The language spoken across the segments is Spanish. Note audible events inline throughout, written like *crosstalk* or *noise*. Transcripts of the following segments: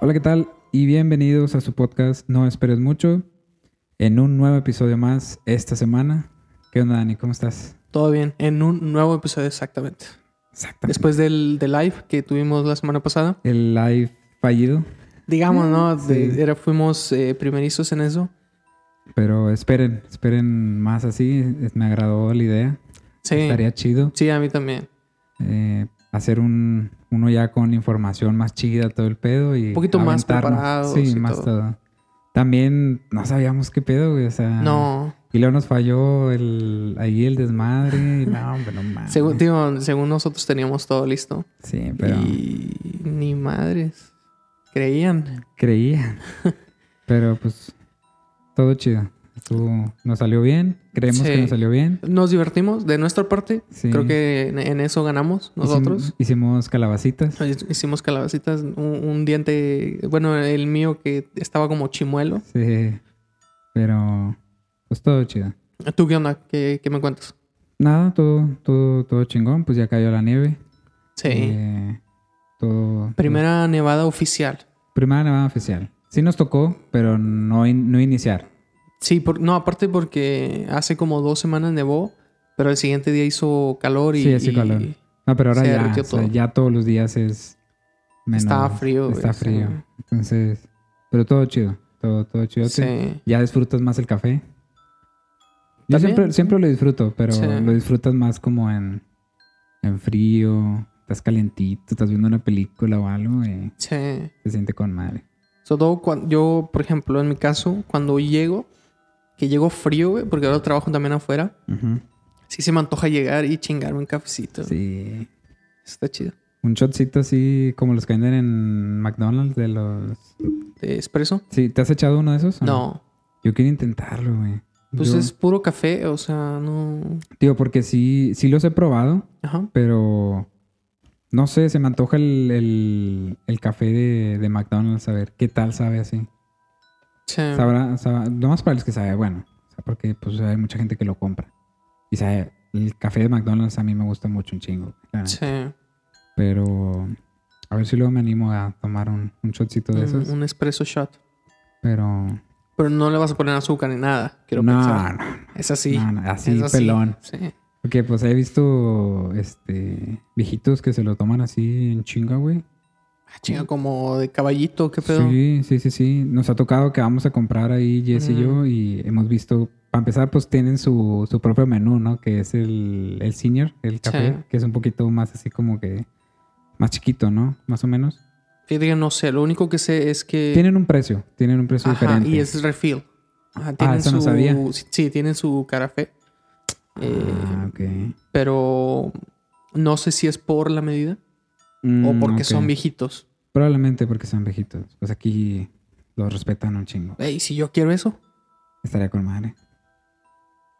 Hola, ¿qué tal? Y bienvenidos a su podcast No Esperes Mucho en un nuevo episodio más esta semana. ¿Qué onda, Dani? ¿Cómo estás? Todo bien, en un nuevo episodio exactamente. Exactamente. Después del, del live que tuvimos la semana pasada. El live fallido, Digamos, ¿no? Sí. De- era, fuimos eh, primerizos en eso. pero esperen, esperen más así. Me agradó la idea. Sí, Estaría chido sí, a mí también. eh, hacer un uno ya con información más chida todo el pedo y Un poquito más preparados Sí, más todo. todo. También no sabíamos qué pedo, güey. O sea, No, Y luego nos falló el, ahí el desmadre. y no, hombre, no mames. según, digo, según nosotros teníamos todo listo. Sí, pero Y ni madres. Creían. creía. *laughs* pero pues todo chido. Estuvo, nos salió bien. Creemos que nos salió bien. Nos divertimos de nuestra parte. Sí. Creo que en, eso ganamos nosotros. Hicimos, hicimos calabacitas. Hicimos calabacitas. Un, un diente, bueno, el mío que estaba como chimuelo. Sí. Pero pues todo chido. ¿Tú qué onda? ¿Qué, qué me cuentas? Nada, todo, todo, todo chingón. Pues ya cayó la nieve. Sí. Eh, todo. Primera nevada oficial. Primera nevada oficial. Sí nos tocó, pero no, in- no iniciar. Sí, por- no, aparte porque hace como dos semanas nevó, pero el siguiente día hizo calor y... Sí, y- calor. No, pero ahora ya, o sea, ya todos los días es menos. Estaba frío, Está frío. Entonces, pero todo chido. Todo, todo chido. Sí. Ya disfrutas más el café. Yo También, siempre, siempre lo disfruto, pero Sí. lo disfrutas más como en, en frío, estás calientito, estás viendo una película o algo y Sí. se siente con madre. Sobre todo cuando yo, por ejemplo, en mi caso, cuando llego, que llego frío, güey, porque ahora trabajo también afuera, sí se me antoja llegar y chingarme un cafecito. Sí. Está chido. Un shotcito así como los que venden en McDonald's de los... ¿De espresso? Sí, ¿te has echado uno de esos? No. Yo quiero intentarlo, güey. Pues Yo- es puro café, o sea, no... Digo, porque sí, sí los he probado, Ajá. pero no sé, se me antoja el, el, el café de, de McDonald's, a ver qué tal sabe así. Sí. Sabrá, sabrá, nomás para los que sabe, bueno, porque pues hay mucha gente que lo compra. Y sabe, el café de McDonald's a mí me gusta mucho un chingo. Sí. Pero a ver si luego me animo a tomar un, un shotcito de Un, esos. un espresso shot. Pero Pero no le vas a poner azúcar ni nada, quiero no, pensar. no, Es así. no, no, así es así. pelón. Sí. Porque pues he visto este viejitos que se lo toman así en chinga, güey. Ah, chinga, como de caballito, ¿qué pedo? Sí, sí, sí, sí. Nos ha tocado que vamos a comprar ahí Jess y yo y hemos visto, para empezar, pues tienen su, su propio menú, ¿no? Que es el, el senior, el café, Sí. que es un poquito más así como que más chiquito, ¿no? Más o menos. Fíjate que no sé, lo único que sé es que... Tienen un precio, tienen un precio Ajá, diferente. y es refill. Ajá, tienen eso no su... sabía. Sí, tienen su. Eh, Ah, ok. pero no sé si es por la medida o Mm, porque son viejitos. Probablemente porque son viejitos. Pues aquí los respetan un chingo. Ey, si yo quiero eso, Estaría con madre.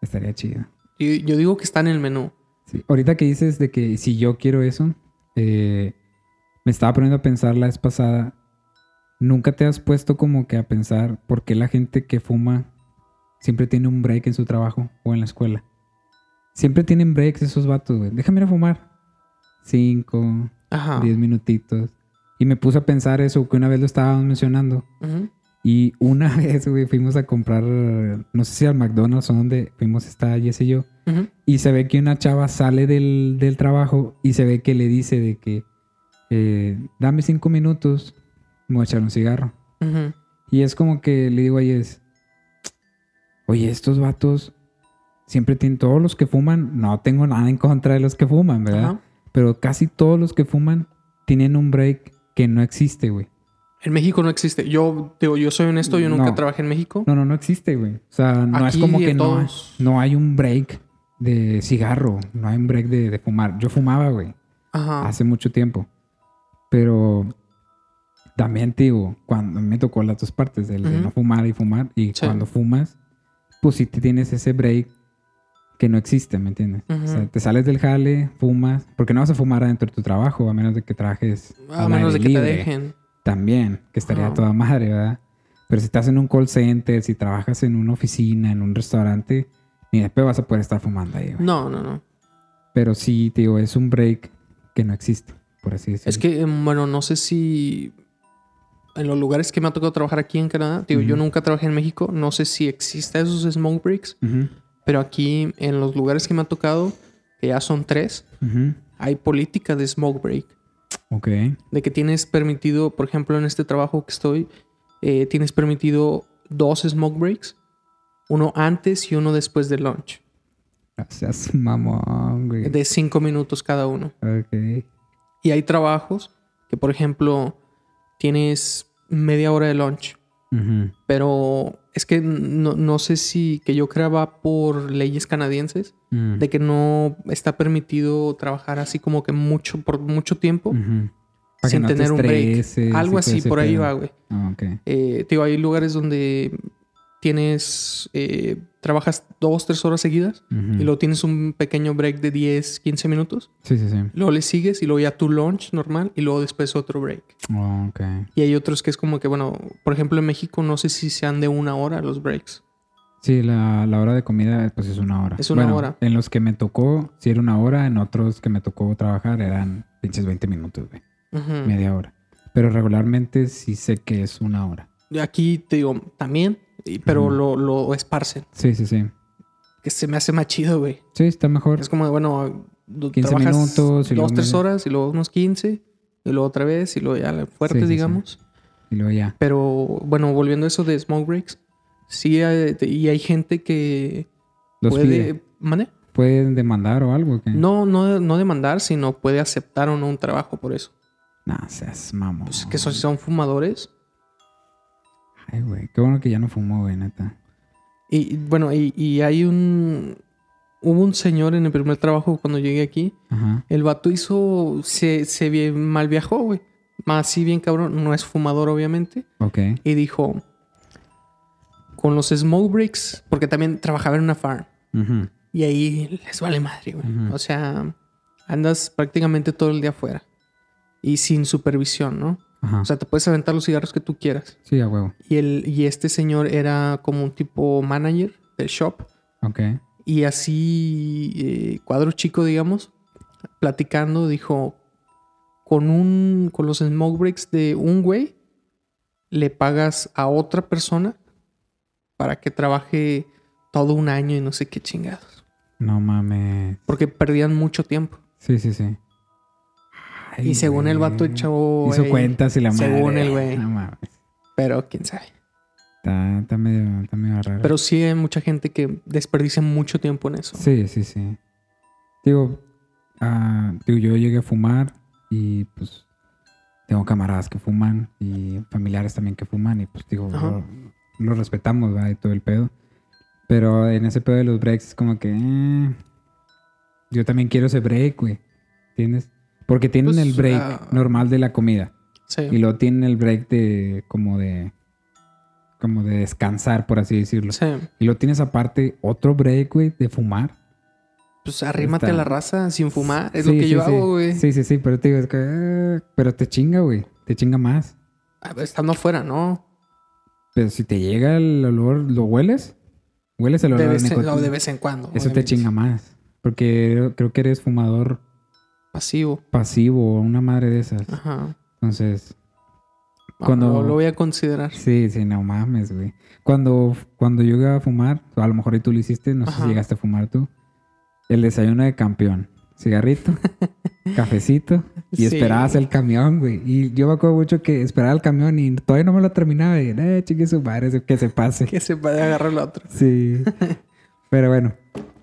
Estaría chido. yo, yo digo que está en el menú. Sí. Ahorita que dices de que si yo quiero eso, eh, me estaba poniendo a pensar la vez pasada. ¿Nunca te has puesto como que a pensar por qué la gente que fuma siempre tiene un break en su trabajo o en la escuela? Siempre tienen breaks esos vatos, güey. Déjame ir a fumar. Cinco, Ajá. diez minutitos. Y me puse a pensar eso que una vez lo estábamos mencionando. Y una *laughs* vez, güey, fuimos a comprar, no sé si al McDonald's o donde fuimos, está Jess y yo. Ujú. Y se ve que una chava sale del, del trabajo y se ve que le dice de que eh, dame cinco minutos, me voy a echar un cigarro. Y es como que le digo a Jess, oye, estos vatos siempre tienen, todos los que fuman, no tengo nada en contra de los que fuman, ¿verdad? Pero casi todos los que fuman tienen un break que no existe, güey. En México no existe. Yo, digo, yo soy honesto, yo nunca No. trabajé en México. No, no, no existe, güey. O sea, no es Aquí como que no, no hay un break de cigarro, no hay un break de, de fumar. Yo fumaba, güey, hace mucho tiempo. Pero también, te digo, cuando me tocó las dos partes, el de Ujú. no fumar y fumar. Y Sí. cuando fumas, pues sí te tienes ese break que no existe, ¿me entiendes? O sea, te sales del jale, fumas, porque no vas a fumar adentro de tu trabajo, a menos de que trabajes A menos de que te libre. dejen. También, que estaría Ajá. toda madre, ¿verdad? Pero si estás en un call center, si trabajas en una oficina, en un restaurante, ni de pedo vas a poder estar fumando ahí, güey. No, no, no. Pero sí, te digo, es un break que no existe, por así decirlo. Es que, em, bueno, no sé si en los lugares que me ha tocado trabajar aquí en Canadá, digo, yo Ujú. nunca trabajé en México, no sé si existen esos smoke breaks, Ujú, pero aquí en los lugares que me ha tocado, que ya son tres, hay política de smoke break. Ok. De que tienes permitido, por ejemplo, en este trabajo que estoy, eh, tienes permitido dos smoke breaks, uno antes y uno después del lunch, Gracias, *laughs* mamón, güey. de cinco minutos cada uno. Ok. Y hay trabajos que, por ejemplo, tienes media hora de lunch, pero es que no, no sé si que yo creo va por leyes canadienses mm, de que no está permitido trabajar así como que mucho por mucho tiempo sin no te tener un break. Algo así, por ahí pedo. va, güey. Ah, ok. Eh, digo, hay lugares donde tienes, eh, trabajas dos, tres horas seguidas y luego tienes un pequeño break de 10, 15 minutos. Sí, sí, sí. Luego le sigues y luego ya tu lunch normal y luego después otro break. Oh, ok. Y hay otros que es como que, bueno, por ejemplo en México no sé si sean de una hora los breaks. Sí, la, la hora de comida pues es una hora. Es una Bueno, hora. En los que me tocó, sí era una hora. En otros que me tocó trabajar eran pinches 20 minutos, güey. Media hora. Pero regularmente sí sé que es una hora. Aquí te digo, también, y- pero lo, lo esparcen. Sí, sí, sí. Que se me hace más chido, güey. Sí, está mejor. Es como, bueno, do- 15 trabajas minutos y dos, tres horas y luego unos 15 y luego otra vez y luego ya fuertes, Sí, sí, sí. digamos. Y luego ya. Pero bueno, volviendo a eso de smoke breaks, sí, hay- y hay gente que Los puede... ¿Mande? ¿Pueden demandar o algo? ¿qué? No, no, no demandar, sino puede aceptar o no un trabajo por eso. Nah, seas mamón. Pues que son, si son fumadores. Ay, güey. Qué bueno que ya no fumo, güey, neta. Y bueno, y, y hay un... Hubo un señor en el primer trabajo cuando llegué aquí. Ajá. El vato hizo... Se, se vi- mal viajó, güey. Más así bien cabrón. No es fumador, obviamente. Ok. Y dijo... Con los smoke breaks... Porque también trabajaba en una farm. Ujú. Y ahí les vale madre, güey. O sea... Andas prácticamente todo el día afuera. Y sin supervisión, ¿no? Ajá. O sea, te puedes aventar los cigarros que tú quieras. sí, a huevo. Y, el, y este señor era como un tipo manager del shop. Ok. Y así, eh, cuadro chico, digamos, platicando, dijo, con un, con los smoke breaks de un güey, le pagas a otra persona para que trabaje todo un año y no sé qué chingados. No mames. Porque perdían mucho tiempo. Sí, sí, sí. Ay, y según el vato güey. echó... Hizo cuentas y la madre. según el güey. No mames. Pero quién sabe. Está, está medio, está medio raro. Pero sí hay mucha gente que desperdicia mucho tiempo en eso. Sí, sí, sí. Digo, ah, digo, yo llegué a fumar y pues tengo camaradas que fuman y familiares también que fuman y pues digo, lo respetamos, ¿verdad? Y todo el pedo. Pero en ese pedo de los breaks es como que... eh, yo también quiero ese break, güey. ¿Entiendes? Porque tienen Pues, el break ah, normal de la comida. Sí. Y luego tienen el break de como de... Como de descansar, por así decirlo. Sí. Y luego tienes aparte otro break, güey, de fumar. Pues arrímate a la raza sin fumar. Es Sí, lo que yo hago, güey. Sí, sí, sí, pero te digo, es que, pero te chinga, güey. Te chinga más. A ver, Estando afuera, ¿no? Pero si te llega el olor, ¿lo hueles? ¿Hueles el olor De vez, en, nicotina? o de vez en cuando. Eso te chinga más. Porque creo que eres fumador Pasivo. pasivo una madre de esas. Ajá. Entonces, Cuando... Cuando- Lo voy a considerar. sí, sí, no mames, güey. Cuando, cuando yo iba a fumar, a lo mejor tú lo hiciste, no sé Ajá. si llegaste a fumar tú. El desayuno de campeón. Cigarrito, *laughs* cafecito y Sí. esperabas el camión, güey. Y yo me acuerdo mucho que esperaba el camión y todavía no me lo terminaba. Y, eh, chingue su madre, que se pase. *laughs* Que se puede agarrar el otro. Sí. *laughs* Pero bueno,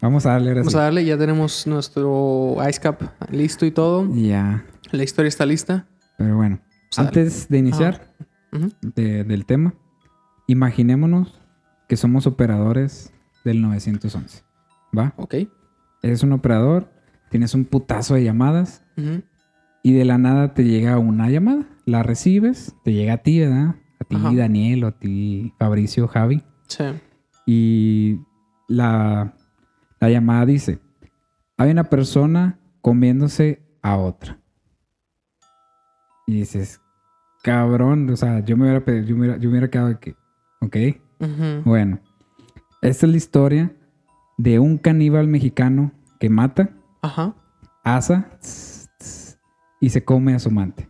Vamos a darle ahora Vamos sí. a darle, ya tenemos nuestro ice cap listo y todo. Ya. La historia está lista. Pero bueno. Vamos. Antes de iniciar de- del tema, imaginémonos que somos operadores del 911. ¿Va? Ok. Eres un operador, tienes un putazo de llamadas y de la nada te llega una llamada. La recibes, te llega a ti, ¿verdad? A ti, Ajá. Daniel, o a ti, Fabricio, Javi. Sí. Y la, la llamada dice, hay una persona comiéndose a otra. Y dices, cabrón, o sea, yo me hubiera, yo me hubiera, yo me hubiera quedado que, ok, bueno. Esta es la historia de un caníbal mexicano que mata, Ajá. asa tss, tss, y se come a su amante.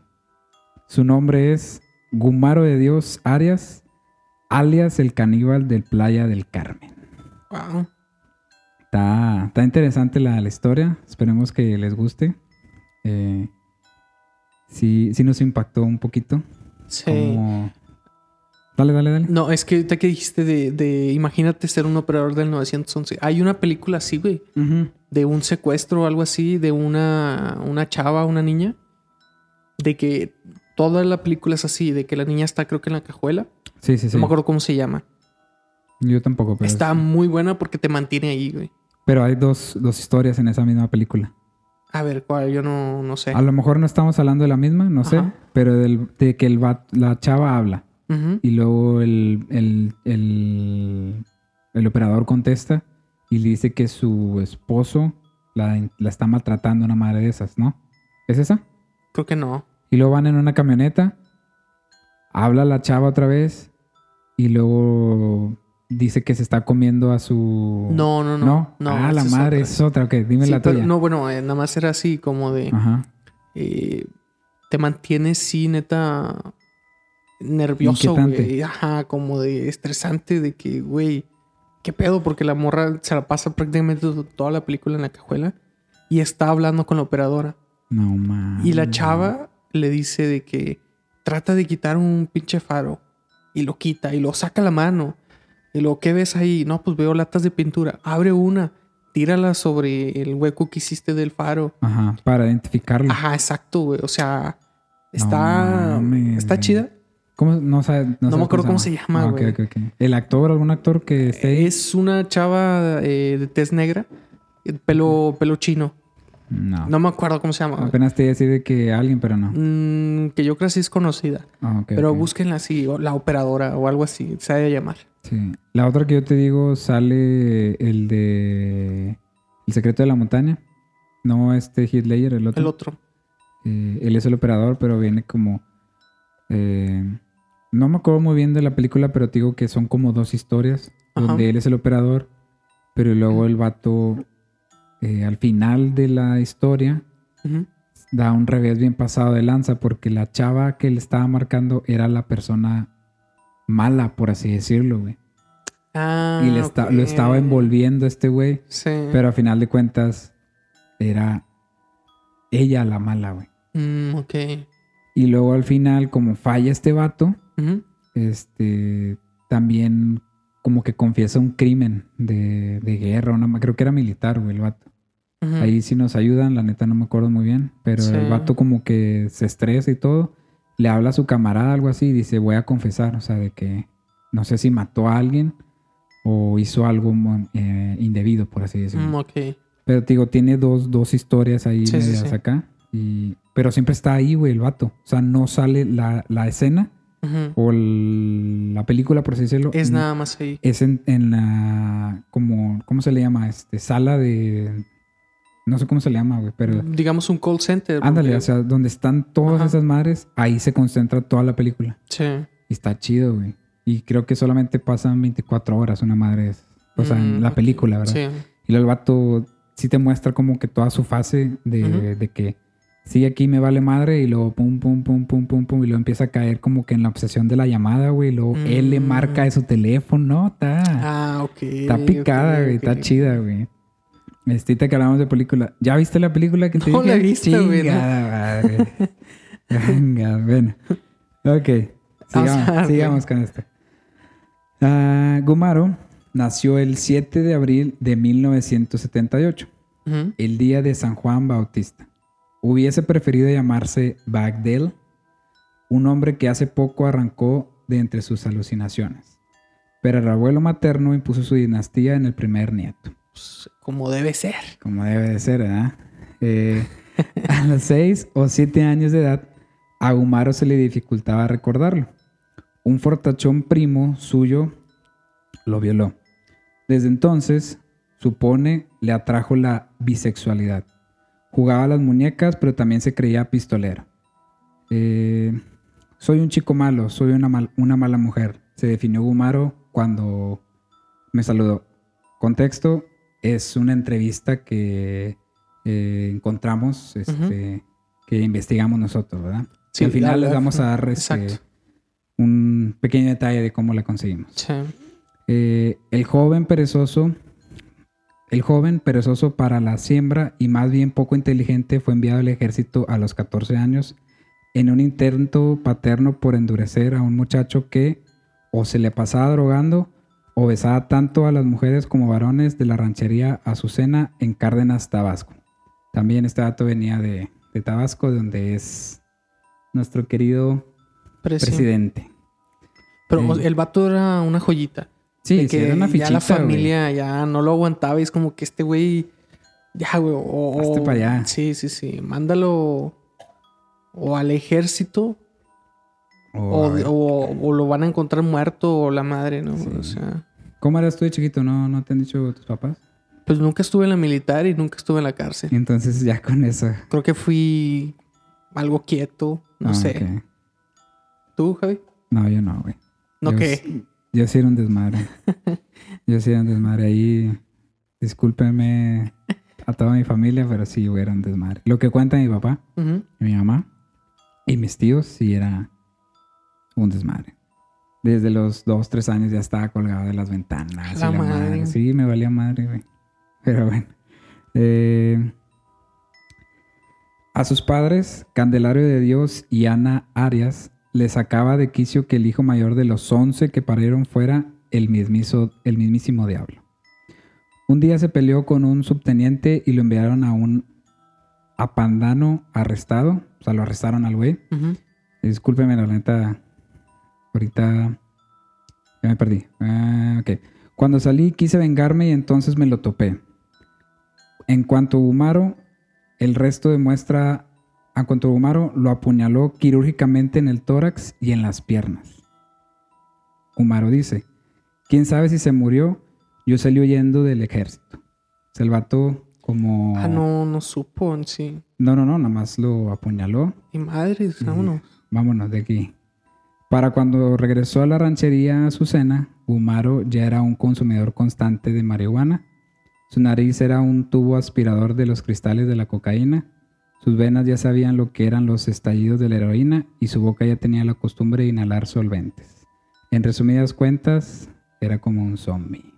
Su nombre es Gumaro de Dios Arias, alias el caníbal del Playa del Carmen. Wow. Está, está interesante la, la historia. Esperemos que les guste. Eh, sí, sí nos impactó un poquito. Sí. Como- Dale, dale, dale. No, es que ahorita que dijiste de, de imagínate ser un operador del 911. Hay una película así, güey, de un secuestro o algo así, de una, una chava, una niña, de que toda la película es así, de que la niña está creo que en la cajuela. Sí, sí, sí. No me acuerdo cómo se llama. Yo tampoco, pero, está muy buena porque te mantiene ahí, güey. Pero hay dos, dos historias en esa misma película. A ver, ¿cuál? Yo no, no sé. A lo mejor no estamos hablando de la misma, no sé, pero del- de que el va- la chava habla y luego el, el, el, el operador contesta y le dice que su esposo la, la está maltratando una madre de esas, ¿no? ¿Es esa? Creo que no. Y luego van en una camioneta, habla la chava otra vez y luego dice que se está comiendo a su... No, no, no. ¿No? No, ah, la es madre, otra. es otra. Ok, dime Sí, la pero tuya. no, bueno, eh, nada más era así como de... Ajá. eh, te mantienes, sí, neta, nervioso, güey. Ajá, como de estresante, de que, güey, ¿qué pedo? Porque la morra se la pasa prácticamente to- toda la película en la cajuela y está hablando con la operadora. No, mames. Y la chava le dice de que trata de quitar un pinche faro y lo quita y lo saca la mano. Y lo que ves ahí, no, pues veo latas de pintura. Abre una, tírala sobre el hueco que hiciste del faro. Ajá, para identificarlo. Ajá, exacto, güey. O sea, está, está chida. ¿Cómo? No, sabe, no, sabes me acuerdo cómo se llama, Ah, güey. ¿El actor, algún actor que esté ahí? Es una chava eh, de tez negra, eh, pelo, pelo chino. No. No me acuerdo cómo se llama. Apenas te iba a decir de que alguien, pero no. Mm, que yo creo que sí es conocida. Ah, ok, pero ok. búsquenla así, o la operadora o algo así, se ha de llamar. Sí. La otra que yo te digo sale el de El secreto de la montaña. No este Ledger, el otro. El otro. Eh, él es el operador, pero viene como... eh, no me acuerdo muy bien de la película, pero te digo que son como dos historias. Ajá. Donde él es el operador, pero luego el vato, eh, al final de la historia, da un revés bien pasado de lanza, porque la chava que le estaba marcando era la persona mala, por así decirlo, güey. Ah, y le lo estaba envolviendo este güey, Sí. pero a final de cuentas era ella la mala, güey. Mm, ok. Y luego al final, como falla este vato, este también como que confiesa un crimen de, de guerra, una creo que era militar, güey, el vato. Ahí sí nos ayudan, la neta no me acuerdo muy bien, pero Sí. el vato como que se estresa y todo, le habla a su camarada algo así y dice, voy a confesar, o sea, de que no sé si mató a alguien o hizo algo eh, indebido, por así decirlo. Mm. Pero te digo, tiene dos, dos historias ahí Sí, sí, medias sí. acá. Y, pero siempre está ahí, güey, el vato. O sea, no sale la, la escena O el- la película, por así decirlo. Es nada más ahí. Es en, en la, como, ¿cómo se le llama? Este, sala de, no sé cómo se le llama, güey, pero Digamos un call center. ándale, porque- o sea, donde están todas Ajá. esas madres, ahí se concentra toda la película. Sí. Y está chido, güey. Y creo que solamente pasan 24 horas una madre. O sea, en Mm, la película, ¿verdad? Sí. Y luego el vato sí te muestra como que toda su fase de, de que sí, aquí me vale madre y luego pum, pum, pum, pum, pum, pum. Y luego empieza a caer como que en la obsesión de la llamada, güey. Y luego él le Mm. marca de su teléfono. No, está, Ah, ok. está picada, güey. Está chida, güey. Estita que hablamos de película. ¿Ya viste la película que te No dije? la he visto, güey, no. *laughs* Venga, bueno. Ok. Sigamos, sigamos con esto. Ah, Gumaro nació el 7 de abril de 1978, Ujú. el día de San Juan Bautista. Hubiese preferido llamarse Bagdell, un hombre que hace poco arrancó de entre sus alucinaciones. Pero el abuelo materno impuso su dinastía en el primer nieto. Como debe ser. Como debe de ser, ¿verdad? Eh, a los seis o siete años de edad, a Gumaro se le dificultaba recordarlo. Un fortachón primo suyo lo violó. Desde entonces, supone, le atrajo la bisexualidad. Jugaba a las muñecas, pero también se creía pistolero. Eh, soy un chico malo, soy una, mal- una mala mujer. Se definió Gumaro cuando me saludó. Contexto, es una entrevista que eh, encontramos, este, que investigamos nosotros, ¿verdad? Sí, Y al final al- les vamos a dar este, un pequeño detalle de cómo la conseguimos. Sí. Eh, el joven perezoso, el joven perezoso para la siembra y más bien poco inteligente fue enviado al ejército a los 14 años en un intento paterno por endurecer a un muchacho que o se le pasaba drogando o besaba tanto a las mujeres como varones de la ranchería Azucena en Cárdenas, Tabasco. También este dato venía de, de Tabasco, donde es nuestro querido Precio. presidente. Pero o- el vato era una joyita. Sí, de sí, que era una ya fichita, la güey. familia ya no lo aguantaba y es como que este güey ya güey o, Hazte o- pa' allá. sí sí sí mándalo o al ejército O, o, lo van a encontrar muerto o la madre no Sí. o sea ¿Cómo eras tú de chiquito? ¿No, ¿No te han dicho tus papás? pues nunca estuve en la militar y nunca estuve en la cárcel Entonces ya con eso. creo que fui algo quieto no Ah, sé tú Javi No, yo no, güey. no Yo qué Yo sí era un desmadre. yo sí era un desmadre. Ahí, discúlpenme a toda mi familia, pero sí, güey, era un desmadre. Lo que cuenta mi papá y mi mamá y mis tíos, sí era un desmadre. Desde los dos, tres años ya estaba colgado de las ventanas. y La madre. Sí, me valía madre, güey. Pero bueno. Eh, a sus padres, Candelario de Dios y Ana Arias, les sacaba de quicio que el hijo mayor de los once que parieron fuera el, mismizo- el mismísimo diablo. Un día se peleó con un subteniente y lo enviaron a un apandano arrestado. O sea, lo arrestaron al güey. Ujú. Discúlpeme, la neta. Ahorita ya me perdí. Ah, ok. Cuando salí quise vengarme y entonces me lo topé. En cuanto a Gumaro, el resto demuestra. A cuanto a Gumaro, lo apuñaló quirúrgicamente en el tórax y en las piernas. Gumaro dice: ¿Quién sabe si se murió? Yo salí huyendo del ejército. Se el vato como. ah no no supo sí No, no, no, nada más lo apuñaló y madre vámonos Vámonos de aquí. Para cuando regresó a la ranchería Azucena, Gumaro ya era un consumidor constante de marihuana. Su nariz era un tubo aspirador de los cristales de la cocaína. Sus venas ya sabían lo que eran los estallidos de la heroína y su boca ya tenía la costumbre de inhalar solventes. En resumidas cuentas, era como un zombie.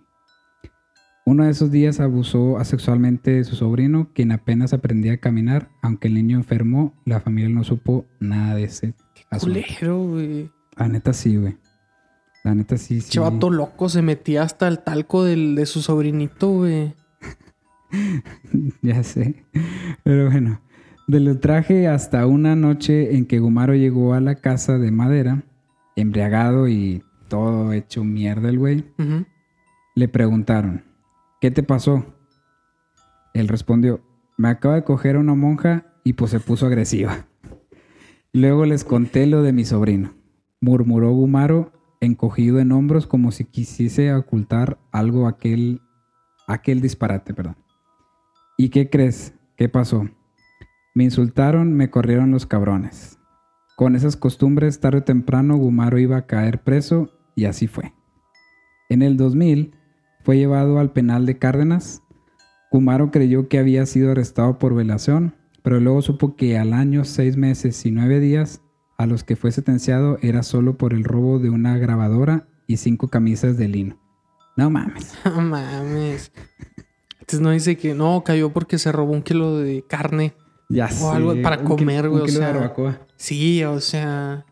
Uno de esos días abusó asexualmente de su sobrino, quien apenas aprendía a caminar. Aunque el niño enfermó, la familia no supo nada de ese asunto. culero güey La neta sí, güey. La neta sí, sí. Chavato loco se metía hasta el talco del, de su sobrinito, güey. *laughs* ya sé. Pero bueno, del ultraje hasta una noche en que Gumaro llegó a la casa de madera, embriagado y todo hecho mierda el güey, le preguntaron, ¿qué te pasó? Él respondió, me acaba de coger a una monja y pues se puso agresiva. *laughs* Luego les conté lo de mi sobrino. Murmuró Gumaro, encogido en hombros como si quisiese ocultar algo aquel, aquel disparate, perdón. ¿Y qué crees? ¿Qué pasó? Me insultaron, me corrieron los cabrones. Con esas costumbres, tarde o temprano, Gumaro iba a caer preso y así fue. En el 2000 fue llevado al penal de Cárdenas. Gumaro creyó que había sido arrestado por violación, pero luego supo que al año, seis meses y nueve días a los que fue sentenciado era solo por el robo de una grabadora y cinco camisas de lino. No mames. *laughs* No mames. Entonces no dice que no, cayó porque se robó un kilo de carne. Ya O algo para comer, güey, o sea, barbacoa. Sí, o sea.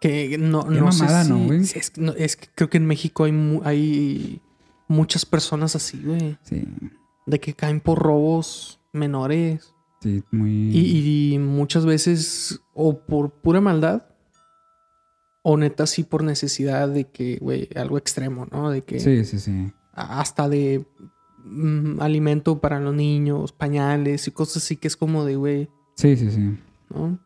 Que no, Qué no sé mamada, si- ¿no, güey? Es, no- es que creo que en México hay, mu- hay muchas personas así, güey. Sí, De que caen por robos menores. sí, muy... Y, y muchas veces, o por pura maldad, o neta sí por necesidad de que, güey, algo extremo, ¿no? De que Sí, sí, sí. hasta de mm, alimento para los niños, pañales y cosas así que es como de, güey, Sí, sí, sí. ¿no?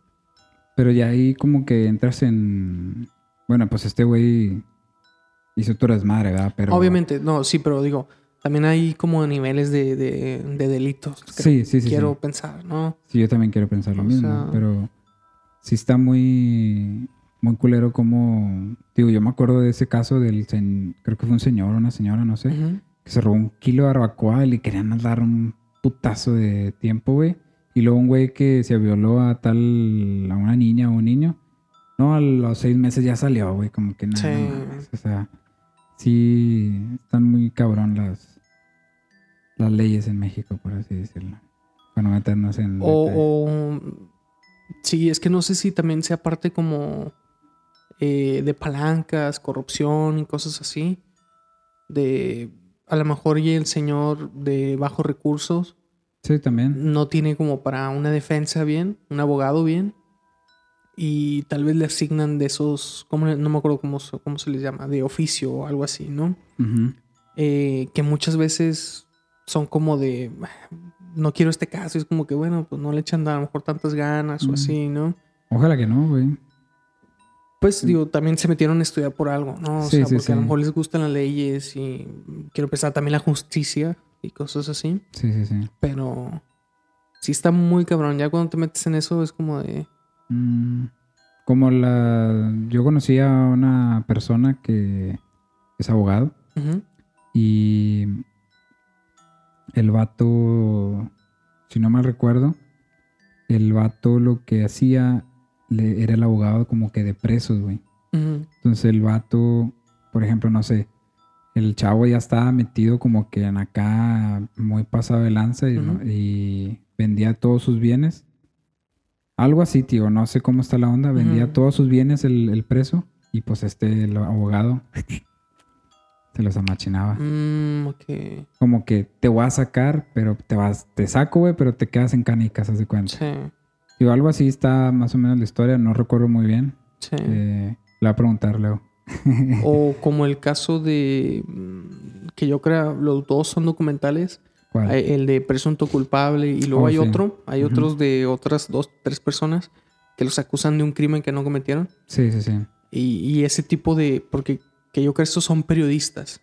Pero ya ahí como que entras en... Bueno, pues este güey hizo tu desmadre, ¿verdad? Pero... Obviamente, no, sí, pero digo, también hay como niveles de, de, de delitos. Sí, sí, sí. Quiero sí. pensar, ¿no? Sí, yo también quiero pensar lo O mismo, sea- pero sí está muy, muy culero como, digo, yo me acuerdo de ese caso del, creo que fue un señor o una señora, no sé, Ujú. Que se robó un kilo de barbacoa y le querían dar un putazo de tiempo, güey. Y luego un güey que se violó a tal, a una niña o un niño, no, a los seis meses ya salió, güey, como que nada. Sí. no o sea, sí, están muy cabrón las, las leyes en México, por así decirlo. Para no meternos en... O, o- sí, es que no sé si también sea parte como eh, de palancas, corrupción y cosas así. De a lo mejor y el señor de bajos recursos Sí, también. no tiene como para una defensa bien, un abogado bien. Y tal vez le asignan de esos, ¿cómo no me acuerdo cómo, se- cómo se les llama, de oficio o algo así, ¿no? Eh, que muchas veces son como de no quiero este caso, es como que bueno, pues no le echan a lo mejor tantas ganas o así, ¿no? Ojalá que no, güey. Pues digo, también se metieron a estudiar por algo, ¿no? O Sí, sea, sí, porque a lo mejor les gustan las leyes y quiero pensar también la justicia y cosas así, Sí, sí, sí. pero sí está muy cabrón, ya cuando te metes en eso es como de Mm, como la... Yo conocí a una persona que es abogado y el vato, si no mal recuerdo, el vato lo que hacía le- era el abogado como que de presos, güey. Entonces el vato, por ejemplo, no sé, el chavo ya estaba metido como que en acá muy pasado de lanza y, ¿no? Ujú. y vendía todos sus bienes. Algo así, tío, no sé cómo está la onda. Vendía todos sus bienes el, el preso y pues este, el abogado, *laughs* se los amachinaba. mm, ok, Como que te voy a sacar, pero te vas, te saco, güey, pero te quedas en canicas, haz de cuenta. sí, Digo, algo así está más o menos la historia, no recuerdo muy bien. sí. Eh, le voy a preguntar luego. O *laughs* como el caso de mm, que yo creo los dos son documentales. El de presunto culpable y luego Oh, hay sí. otro, hay otros de otras dos, tres personas que los acusan de un crimen que no cometieron. Sí, sí, sí. Y, y ese tipo de, porque que yo creo que estos son periodistas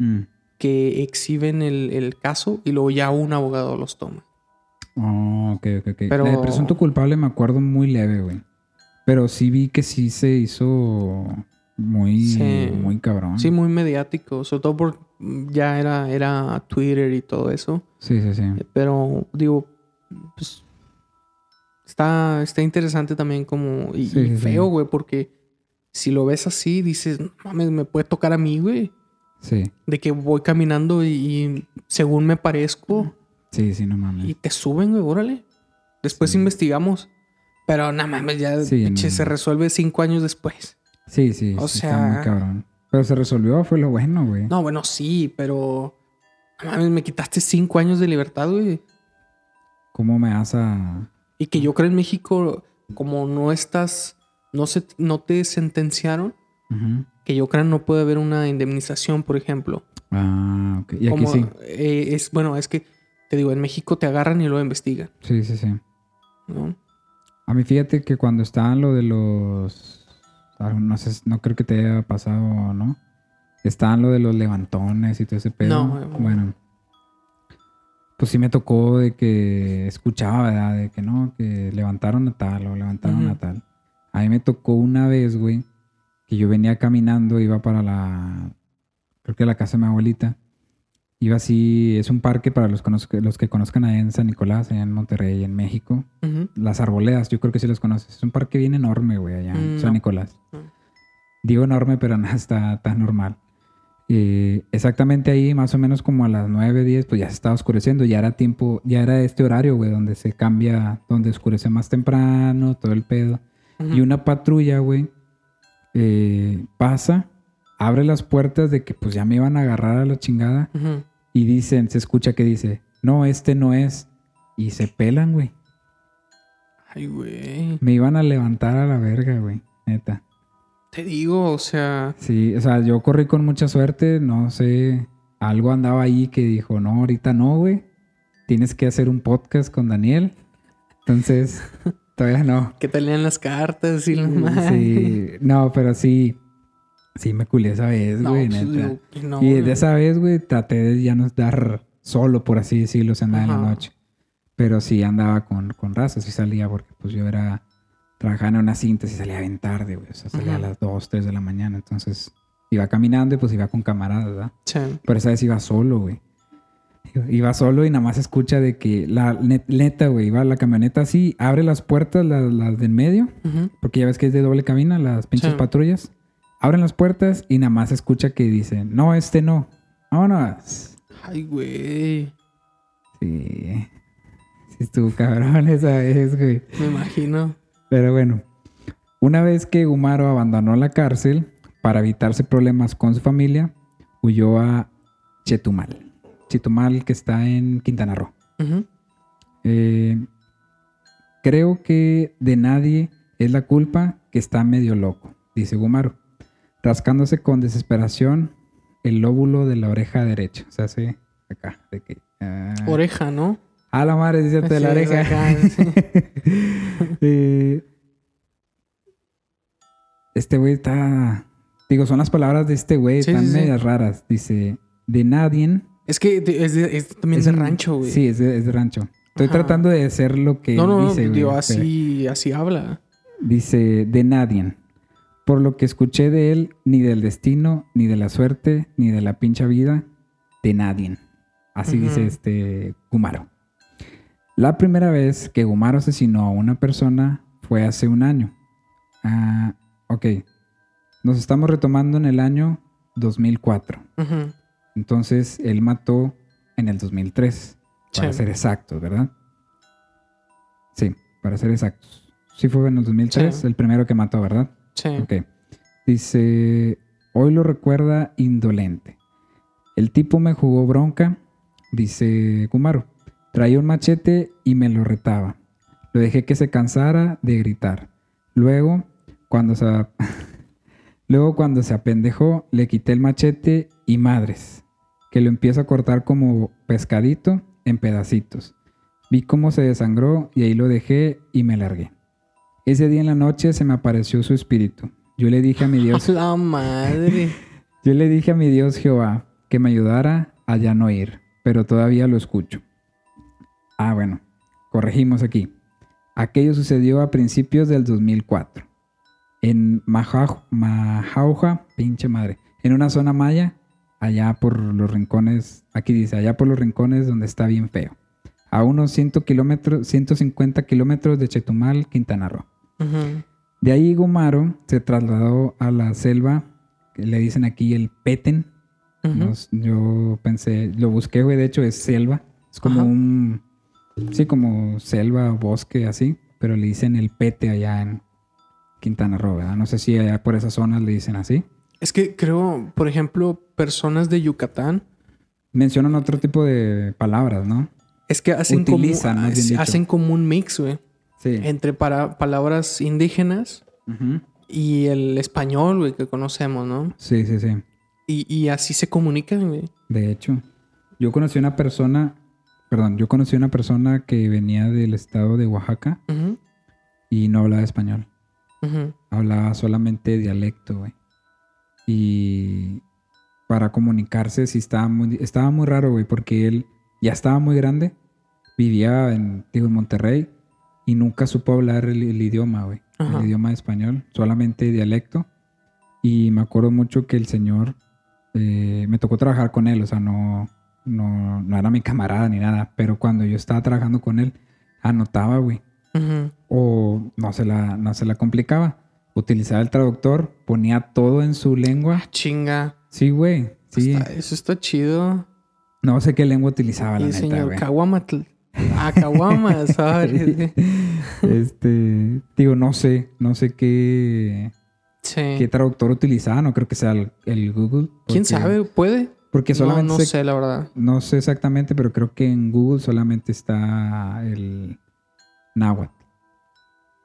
Mm. que exhiben el, el caso y luego ya un abogado los toma. Oh, ok, ok, ok. Pero- de presunto culpable me acuerdo muy leve, güey. Pero sí vi que sí se hizo muy, Sí. muy cabrón. Sí, muy mediático, sobre todo por mm, ya era, era Twitter y todo eso. Sí, sí, sí. Eh, Pero digo, pues está, está interesante también como y, Sí, y feo, güey, porque si lo ves así, dices, "No mames, me puede tocar a mí, güey. Sí, De que voy caminando y, y según me parezco sí, sí, no mames. y te suben, güey, órale. Después Sí. investigamos. Pero no mames, ya Sí, no. se resuelve cinco años después. Sí, sí, O sí, sea- está muy cabrón. Pero se resolvió, fue lo bueno, güey. No, bueno, sí, pero. No mames, me quitaste cinco años de libertad, güey. ¿Cómo me vas a...? Y que yo creo en México, como no estás, no se, no te sentenciaron, que yo creo no puede haber una indemnización, por ejemplo. Ah, ok. Y aquí Como, sí. eh, es, bueno, es que te digo, en México te agarran y lo investigan, Sí, sí, sí. ¿no? A mí fíjate que cuando estaban lo de los... ah, No sé, no creo que te haya pasado no. Estaban lo de los levantones y todo ese pedo. No, bueno. Pues sí me tocó de que escuchaba, ¿verdad? De que no, que levantaron a tal o levantaron a tal. A mí me tocó una vez, güey, que yo venía caminando, iba para la... Creo que la casa de mi abuelita. Iba así, es un parque para los, los que conozcan allá en San Nicolás, allá en Monterrey, en México. Las arboledas, yo creo que sí los conoces. Es un parque bien enorme, güey, allá en Mm, San no. Nicolás. No. Digo enorme, pero *laughs* no está tan normal. Eh, exactamente ahí, más o menos como a las 9, 10, pues ya se estaba oscureciendo. Ya era tiempo, ya era este horario, güey, donde se cambia, donde oscurece más temprano, todo el pedo. Ujú. Y una patrulla, güey, eh, pasa abre las puertas de que pues ya me iban a agarrar a la chingada. Y dicen, se escucha que dice, no, este no es. Y se pelan, güey. Ay, güey. Me iban a levantar a la verga, güey. Neta. Te digo, o sea. Sí, o sea, yo corrí con mucha suerte, no sé. Algo andaba ahí que dijo, no, ahorita no, güey. Tienes que hacer un podcast con Daniel. Entonces, *laughs* todavía no. Que te lean las cartas y la madre. Sí, no, pero sí. Sí, me culé esa vez, No, güey, pues, neta. no, y güey. de esa vez, güey, traté de ya no estar solo, por así decirlo, andaba en la noche. Pero sí andaba con, con raza, sí salía porque pues yo era... Trabajaba en una cinta y salía bien tarde, güey. O sea, salía Ajá. a las 2, 3 de la mañana. Entonces, iba caminando y pues iba con camaradas, ¿verdad? Sí. Pero esa vez iba solo, güey. *laughs* Iba solo y nada más escucha de que la net- neta, güey, iba la camioneta así, abre las puertas, las, las de en medio, porque ya ves que es de doble cabina, las pinches Sí. patrullas. Abren las puertas y nada más escucha que dicen, no, este no. Vámonos. Ay, güey. Sí. Sí estuvo cabrón esa vez, güey. Me imagino. Pero bueno, una vez que Gumaro abandonó la cárcel para evitarse problemas con su familia, huyó a Chetumal. Chetumal que está en Quintana Roo. Eh, creo que de nadie es la culpa que está medio loco, dice Gumaro, rascándose con desesperación el lóbulo de la oreja derecha. O sea, hace acá, de que... ah, Oreja, ¿no? a la madre, dice de la Sí, oreja. acá, *laughs* sí. Eh, este güey está. Digo, son las palabras de este güey, Sí, están sí, sí. medias raras. Dice, de nadie. Es que es, de- es también es de rancho, güey. Sí, es de, es de rancho. Estoy Ajá. tratando de hacer lo que no, no, no, dice, pero- así, así habla. Dice, de nadie. Por lo que escuché de él, ni del destino, ni de la suerte, ni de la pincha vida, de nadie. Así dice este Gumaro. La primera vez que Gumaro asesinó a una persona fue hace un año. Ah, ok. Nos estamos retomando en el año 2004. Ujú. Entonces, él mató en el 2003. Para ser exactos, ¿verdad? Sí, para ser exactos. Sí fue en el 2003, Sí. el primero que mató, ¿verdad? Sí. Ok. Dice, hoy lo recuerda indolente. El tipo me jugó bronca, dice Kumaro. Traía un machete y me lo retaba. Lo dejé que se cansara de gritar. Luego, cuando se, *laughs* Luego, cuando se apendejó, le quité el machete y madres, que lo empiezo a cortar como pescadito en pedacitos. Vi cómo se desangró y ahí lo dejé y me largué. Ese día en la noche se me apareció su espíritu. Yo le dije a mi Dios, *laughs* La madre. *laughs* yo le dije a mi Dios Jehová que me ayudara a ya no ir, pero todavía lo escucho. Ah, bueno, corregimos aquí. Aquello sucedió a principios del 2004. En Majau- Majauja, pinche madre, en una zona maya, allá por los rincones, aquí dice, allá por los rincones donde está bien feo. A unos 100 kilómetros, 150 kilómetros de Chetumal, Quintana Roo. De ahí Gumaro se trasladó a la selva, que le dicen aquí el. Nos- yo pensé, lo busqué, güey, de hecho es selva. Es como Ajá. un, sí, como selva, bosque, así, pero le dicen el Pete allá en Quintana Roo, ¿verdad? No sé si allá por esas zonas le dicen así. Es que creo, por ejemplo, personas de Yucatán Mencionan otro tipo de palabras, ¿no? es que hacen Utilizan, como hacen como un mix, güey, Sí. entre para, palabras indígenas y el español, güey, que conocemos, ¿no? Sí, sí, sí. Y, y así se comunican, güey. De hecho, yo conocí una persona, perdón, yo conocí una persona que venía del estado de Oaxaca y no hablaba español. Hablaba solamente dialecto, güey. Y para comunicarse sí estaba muy, estaba muy raro, güey, porque él ya estaba muy grande, vivía en, digo, en Monterrey y nunca supo hablar el, el idioma, güey. Ajá. El idioma español, solamente dialecto. Y me acuerdo mucho que el señor, eh, me tocó trabajar con él, o sea, no, no, no era mi camarada ni nada, pero cuando yo estaba trabajando con él, anotaba, güey o no se la, no se la complicaba. Utilizaba el traductor, ponía todo en su lengua. Ah, chinga. Sí, güey. Sí. Está- eso está chido. No sé qué lengua utilizaba, la neta, señor güey. Caguamatl. Ah, Caguama, *laughs* ¿sabes? Este, digo, no sé, no sé qué, Sí. qué traductor utilizaba. No creo que sea el, el Google. ¿Quién sabe? ¿Puede? Porque No, solamente no se- sé, la verdad. no sé exactamente, pero creo que en Google solamente está el náhuatl.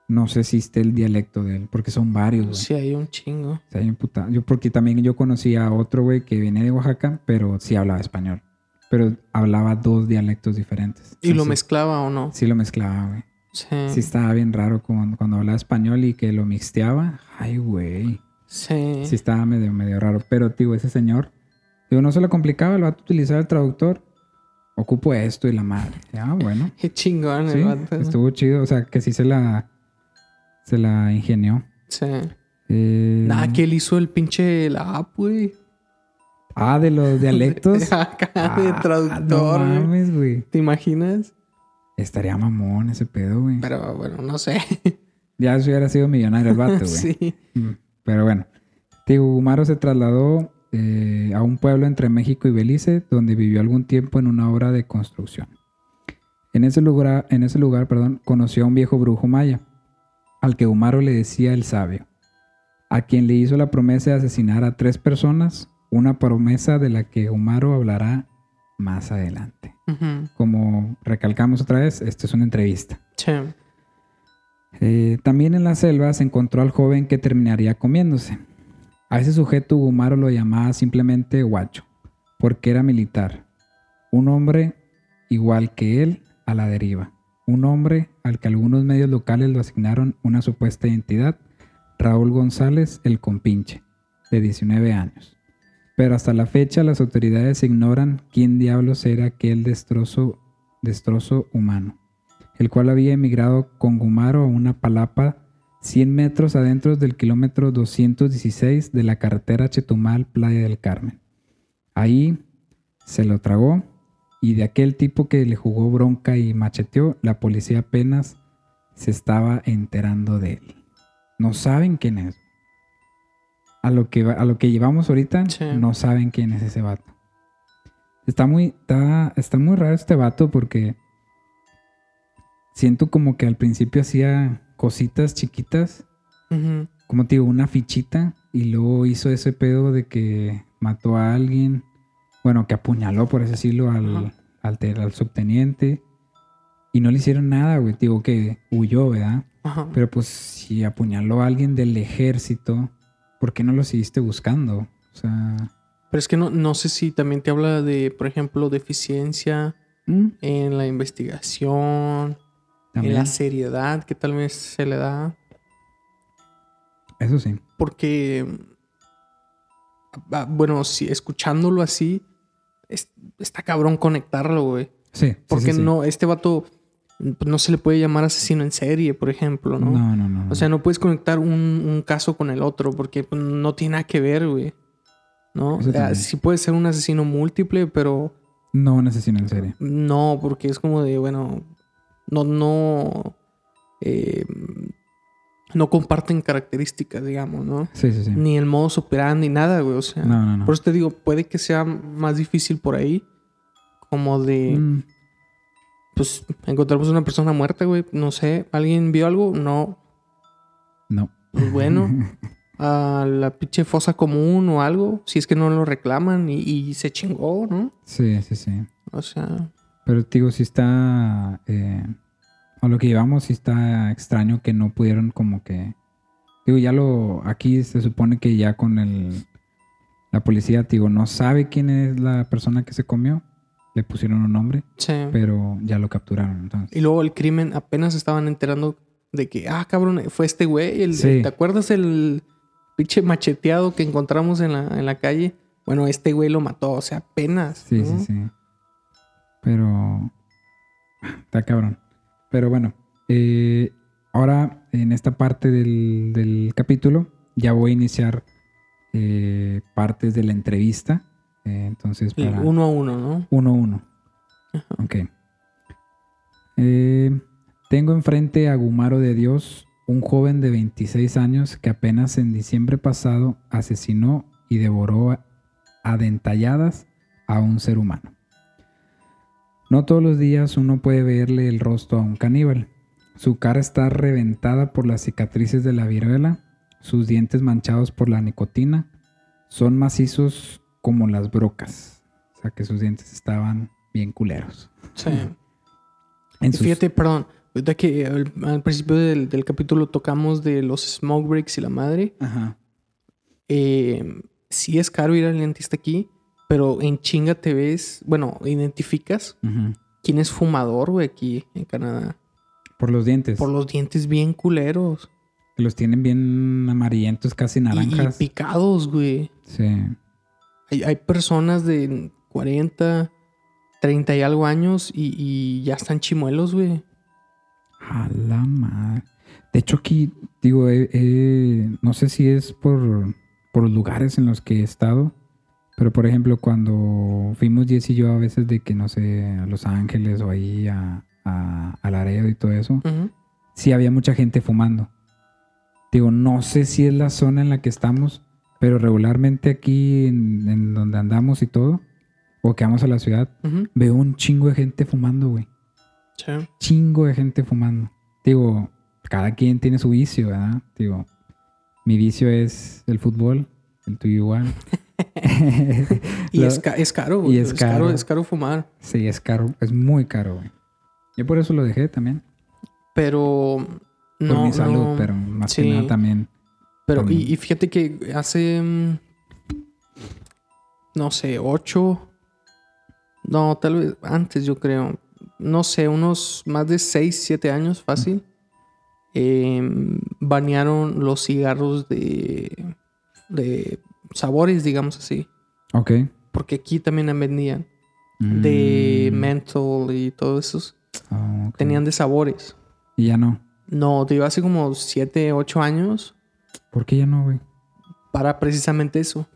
No sé si esté el dialecto de él, porque son varios, güey. Sí, hay un chingo. Hay un puta- Yo, porque también yo conocí a otro güey que viene de Oaxaca, pero sí hablaba español. Pero hablaba dos dialectos diferentes. ¿Y lo mezclaba o no? Sí lo mezclaba, güey. Sí. Sí estaba bien raro cuando, cuando hablaba español y que lo mixteaba. Ay, güey. Sí. Sí estaba medio, medio raro. Pero, tío, ese señor, digo, no se lo complicaba, el vato utilizaba el traductor. Ocupo esto y la madre. Ah, bueno. *laughs* Qué chingón Sí, el vato. estuvo chido. O sea, que sí se la, se la ingenió. Sí. Eh, Nada, que él hizo el pinche la app, güey. Ah, de los *laughs* dialectos. Acá Ah, de No traductor, güey. mames, güey. ¿Te imaginas? Estaría mamón ese pedo, güey. Pero bueno, no sé. *laughs* Ya eso hubiera sido millonario el vato, *laughs* güey. sí. Mm, Pero bueno, Tío Gumaro se trasladó eh, a un pueblo entre México y Belice, donde vivió algún tiempo en una obra de construcción. En ese lugar, en ese lugar perdón, conoció a un viejo brujo maya, al que Gumaro le decía el sabio, a quien le hizo la promesa de asesinar a tres personas, una promesa de la que Gumaro hablará más adelante. Como recalcamos otra vez, esto es una entrevista. Sí. Eh, también en la selva se encontró al joven que terminaría comiéndose. A ese sujeto Gumaro lo llamaba simplemente guacho, porque era militar. Un hombre igual que él a la deriva. Un hombre al que algunos medios locales lo asignaron una supuesta identidad, Raúl González el Compinche, de 19 años. Pero hasta la fecha las autoridades ignoran quién diablos era aquel destrozo, destrozo humano el cual había emigrado con Gumaro a una palapa 100 metros adentro del kilómetro 216 de la carretera Chetumal Playa del Carmen. Ahí se lo tragó y de aquel tipo que le jugó bronca y macheteó, la policía apenas se estaba enterando de él. No saben quién es. A lo que, a lo que llevamos ahorita, Sí. no saben quién es ese vato. Está muy, está, está muy raro este vato porque siento como que al principio hacía cositas chiquitas, como te digo, una fichita, y luego hizo ese pedo de que mató a alguien, bueno, que apuñaló, por así decirlo, al, al, te- al subteniente, y no le hicieron nada, güey, digo que huyó, ¿verdad? Pero pues si apuñaló a alguien del ejército, ¿por qué no lo seguiste buscando? O sea, Pero es que no, no sé si también te habla de, por ejemplo, deficiencia ¿mm? en la investigación, en también, la seriedad que tal vez se le da. eso sí. Porque, ah, bueno, si escuchándolo así, es- está cabrón conectarlo, güey. Sí, Porque sí, sí. no, este vato no se le puede llamar asesino en serie, por ejemplo, ¿no? No, no, no. no. O sea, no puedes conectar un, un caso con el otro porque pues, no tiene nada que ver, güey. ¿No? O sea, también. sí puede ser un asesino múltiple, pero no un asesino en serie. no, porque es como de, bueno, no, no, eh, no comparten características, digamos, ¿no? Sí, sí, sí. Ni el modus operandi, nada, güey. O sea, No, no, no. por eso te digo, puede que sea más difícil por ahí, como de, Mm, pues, encontramos una persona muerta, güey. No sé, ¿alguien vio algo? No. no. Pues bueno, *laughs* a la pinche fosa común o algo, si es que no lo reclaman y, y se chingó, ¿no? Sí, sí, sí. O sea, Pero digo, sí está. eh, a lo que llevamos, sí está extraño que no pudieron, como que. Digo, ya lo. Aquí se supone que ya con el. La policía, digo, no sabe quién es la persona que se comió. Le pusieron un nombre, sí. pero ya lo capturaron. Entonces. Y luego el crimen apenas estaban enterando de que, ah, cabrón, fue este güey. el- Sí. ¿Te acuerdas el pinche macheteado que encontramos en la, en la calle? Bueno, este güey lo mató, o sea, apenas. Sí, ¿no? sí, sí. Pero. Está cabrón. Pero bueno. eh, ahora, en esta parte del, del capítulo, ya voy a iniciar eh, partes de la entrevista. Eh, entonces, para. uno a uno, ¿no? Uno a uno. Ok. Eh, tengo enfrente a Gumaro de Dios, un joven de 26 años que apenas en diciembre pasado asesinó y devoró a dentalladas a un ser humano. No todos los días uno puede verle el rostro a un caníbal. Su cara está reventada por las cicatrices de la viruela sus dientes manchados por la nicotina son macizos como las brocas. O sea que sus dientes estaban bien culeros. Sí. En Y sus- Fíjate, perdón, ahorita que al, al principio del, del capítulo tocamos de los smoke breaks y la madre. Ajá. eh, sí es caro ir al dentista aquí, pero en chinga te ves, bueno, identificas quién es fumador, güey, aquí en Canadá. Por los dientes. Por los dientes bien culeros. que los tienen bien amarillentos, casi Y- Y, naranjas. picados, güey. sí. Hay, hay personas de 40, 30 y algo años y, y ya están chimuelos, güey. A la madre. De hecho, aquí, digo, eh, eh, no sé si es por, por los lugares en los que he estado, pero por ejemplo, cuando fuimos Jess y yo a veces de que, no sé, a Los Ángeles o ahí a, a, a Laredo y todo eso, Ujú. sí había mucha gente fumando. Digo, no sé si es la zona en la que estamos, pero regularmente aquí en, en donde andamos y todo, o que vamos a la ciudad, veo un chingo de gente fumando, güey Sí. chingo de gente fumando. Digo, cada quien tiene su vicio, ¿verdad? Digo, mi vicio es el fútbol, el tuyo igual. *laughs* Y es, ca- es caro, güey. y es caro. Es caro fumar. Sí, es caro, es muy caro, güey. Yo por eso lo dejé también. Pero Por no, mi salud, no. pero más Sí. que nada también. Pero, y, y fíjate que hace. mm, No sé, ocho. No, tal vez antes, yo creo. No sé, unos más de seis, siete años, fácil. em, banearon los cigarros de. de sabores, digamos así. Ok. Porque aquí también vendían. De Mm, menthol y todos esos. ah. Tenían de sabores. Y ya no. No, te digo hace como siete, ocho años. ¿Por qué ya no, güey? Para precisamente eso.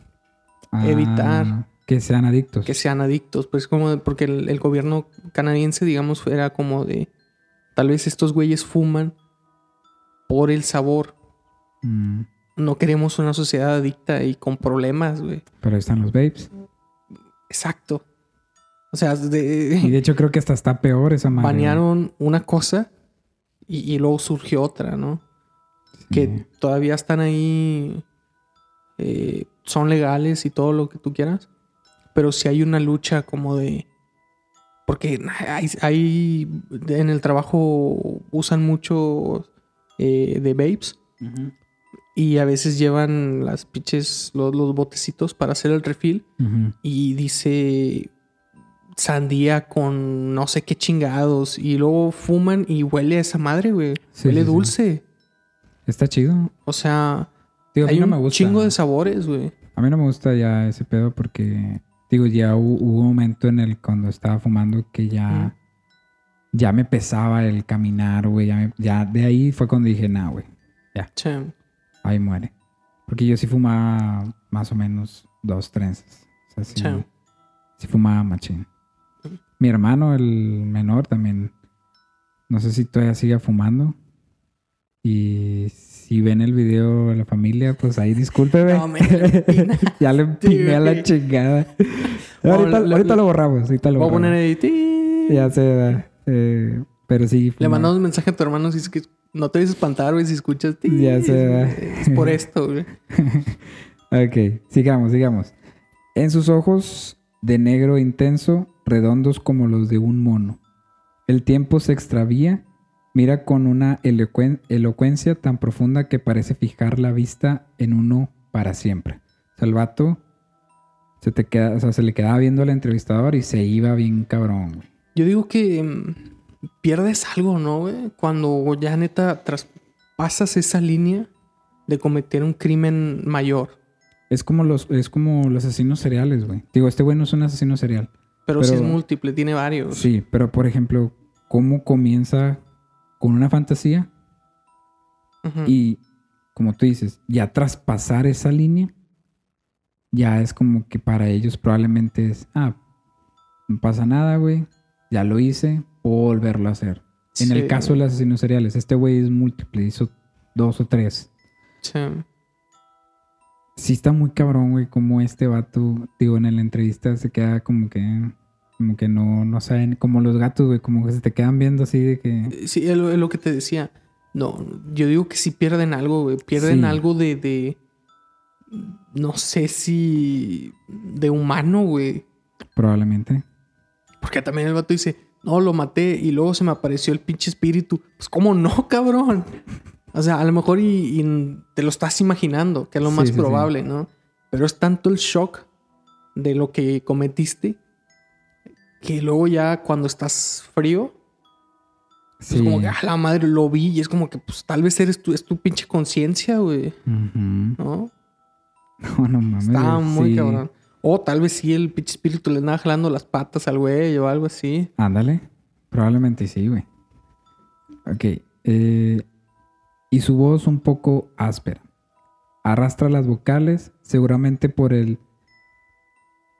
Ah, Evitar. Que sean adictos. que sean adictos. Pues como de- porque el, el gobierno canadiense, digamos, era como de tal vez estos güeyes fuman por el sabor. Mm, No queremos una sociedad adicta y con problemas, güey. pero ahí están los babes. Exacto. O sea, Y de, de hecho creo que hasta está peor esa güey. banearon una cosa y, y luego surgió otra, ¿no? Que todavía están ahí, eh, son legales y todo lo que tú quieras, pero si hay una lucha como de... Porque hay, hay- en el trabajo usan mucho eh, de vapes y a veces llevan las pinches, los, los botecitos para hacer el refill y dice sandía con no sé qué chingados y luego fuman y huele a esa madre, güey. Sí, huele sí, sí. Está chido. O sea, Digo, a mí hay no un me gusta. chingo de sabores, güey. A mí no me gusta ya ese pedo porque, digo, ya hu- hubo, un momento en el cuando estaba fumando que ya, ya me pesaba el caminar, güey. Ya, me- ya de ahí fue cuando dije, nah, güey, Che. ahí muere. Porque yo sí fumaba más o menos dos trenzas. O sea, sí, Sí. sí fumaba machín. Mi hermano, el menor, también, no sé si todavía sigue fumando. Y si ven el video de la familia, pues ahí discúlpeme. No, me *laughs* ya le empiné a la chingada. Bueno, ahorita, ahorita lo borramos, ahorita lo Voy a borramos. poner ahí. ti. Ya ¿verdad? Eh, pero sí. Le mandamos un mensaje a tu hermano si es que no te a espantar, güey, si escuchas. Ya sé, ¿verdad? Es por esto, güey. *laughs* Ok, sigamos, sigamos. En sus ojos, de negro intenso, redondos como los de un mono. El tiempo se extravía, mira con una elocuen- elocuencia tan profunda que parece fijar la vista en uno para siempre. O sea, el vato se, te queda, o sea, se le quedaba viendo al entrevistador y se iba bien cabrón. güey. Yo digo que mm, pierdes algo, ¿no, güey? Cuando ya neta traspasas esa línea de cometer un crimen mayor. Es como los, es como los asesinos seriales, güey. Digo, este güey no es un asesino serial. Pero, si es múltiple, tiene varios. Sí, pero por ejemplo, ¿cómo comienza con una fantasía? Y como tú dices, ya traspasar esa línea, ya es como que para ellos probablemente es, ah, no pasa nada, güey, ya lo hice, puedo volverlo a hacer. En el caso de los asesinos seriales, este güey es múltiple, hizo dos o tres. Sí. Sí está muy cabrón, güey, como este vato, digo, en la entrevista se queda como que, como que no, no saben, como los gatos, güey, como que se te quedan viendo así de que... Sí, es lo, es lo que te decía. No, yo digo que sí pierden algo, güey. Pierden Sí. algo de, de. No sé si. de humano, güey. Probablemente. Porque también el vato dice, no, lo maté y luego se me apareció el pinche espíritu. Pues, ¿cómo no, *laughs* cabrón? O sea, a lo mejor y, y te lo estás imaginando, que es lo Sí, más sí, sí. probable, ¿no? Pero es tanto el shock de lo que cometiste que luego ya cuando estás frío, Sí. es como que, ah, la madre, lo vi y es como que, pues, tal vez eres tu, es tu pinche conciencia, güey. ¿no? *laughs* No, no mames. Está muy sí. cabrón. O tal vez sí el pinche espíritu le andaba jalando las patas al güey o algo así. Ándale. Probablemente sí, güey. Ok. eh, y su voz un poco áspera. Arrastra las vocales, seguramente por el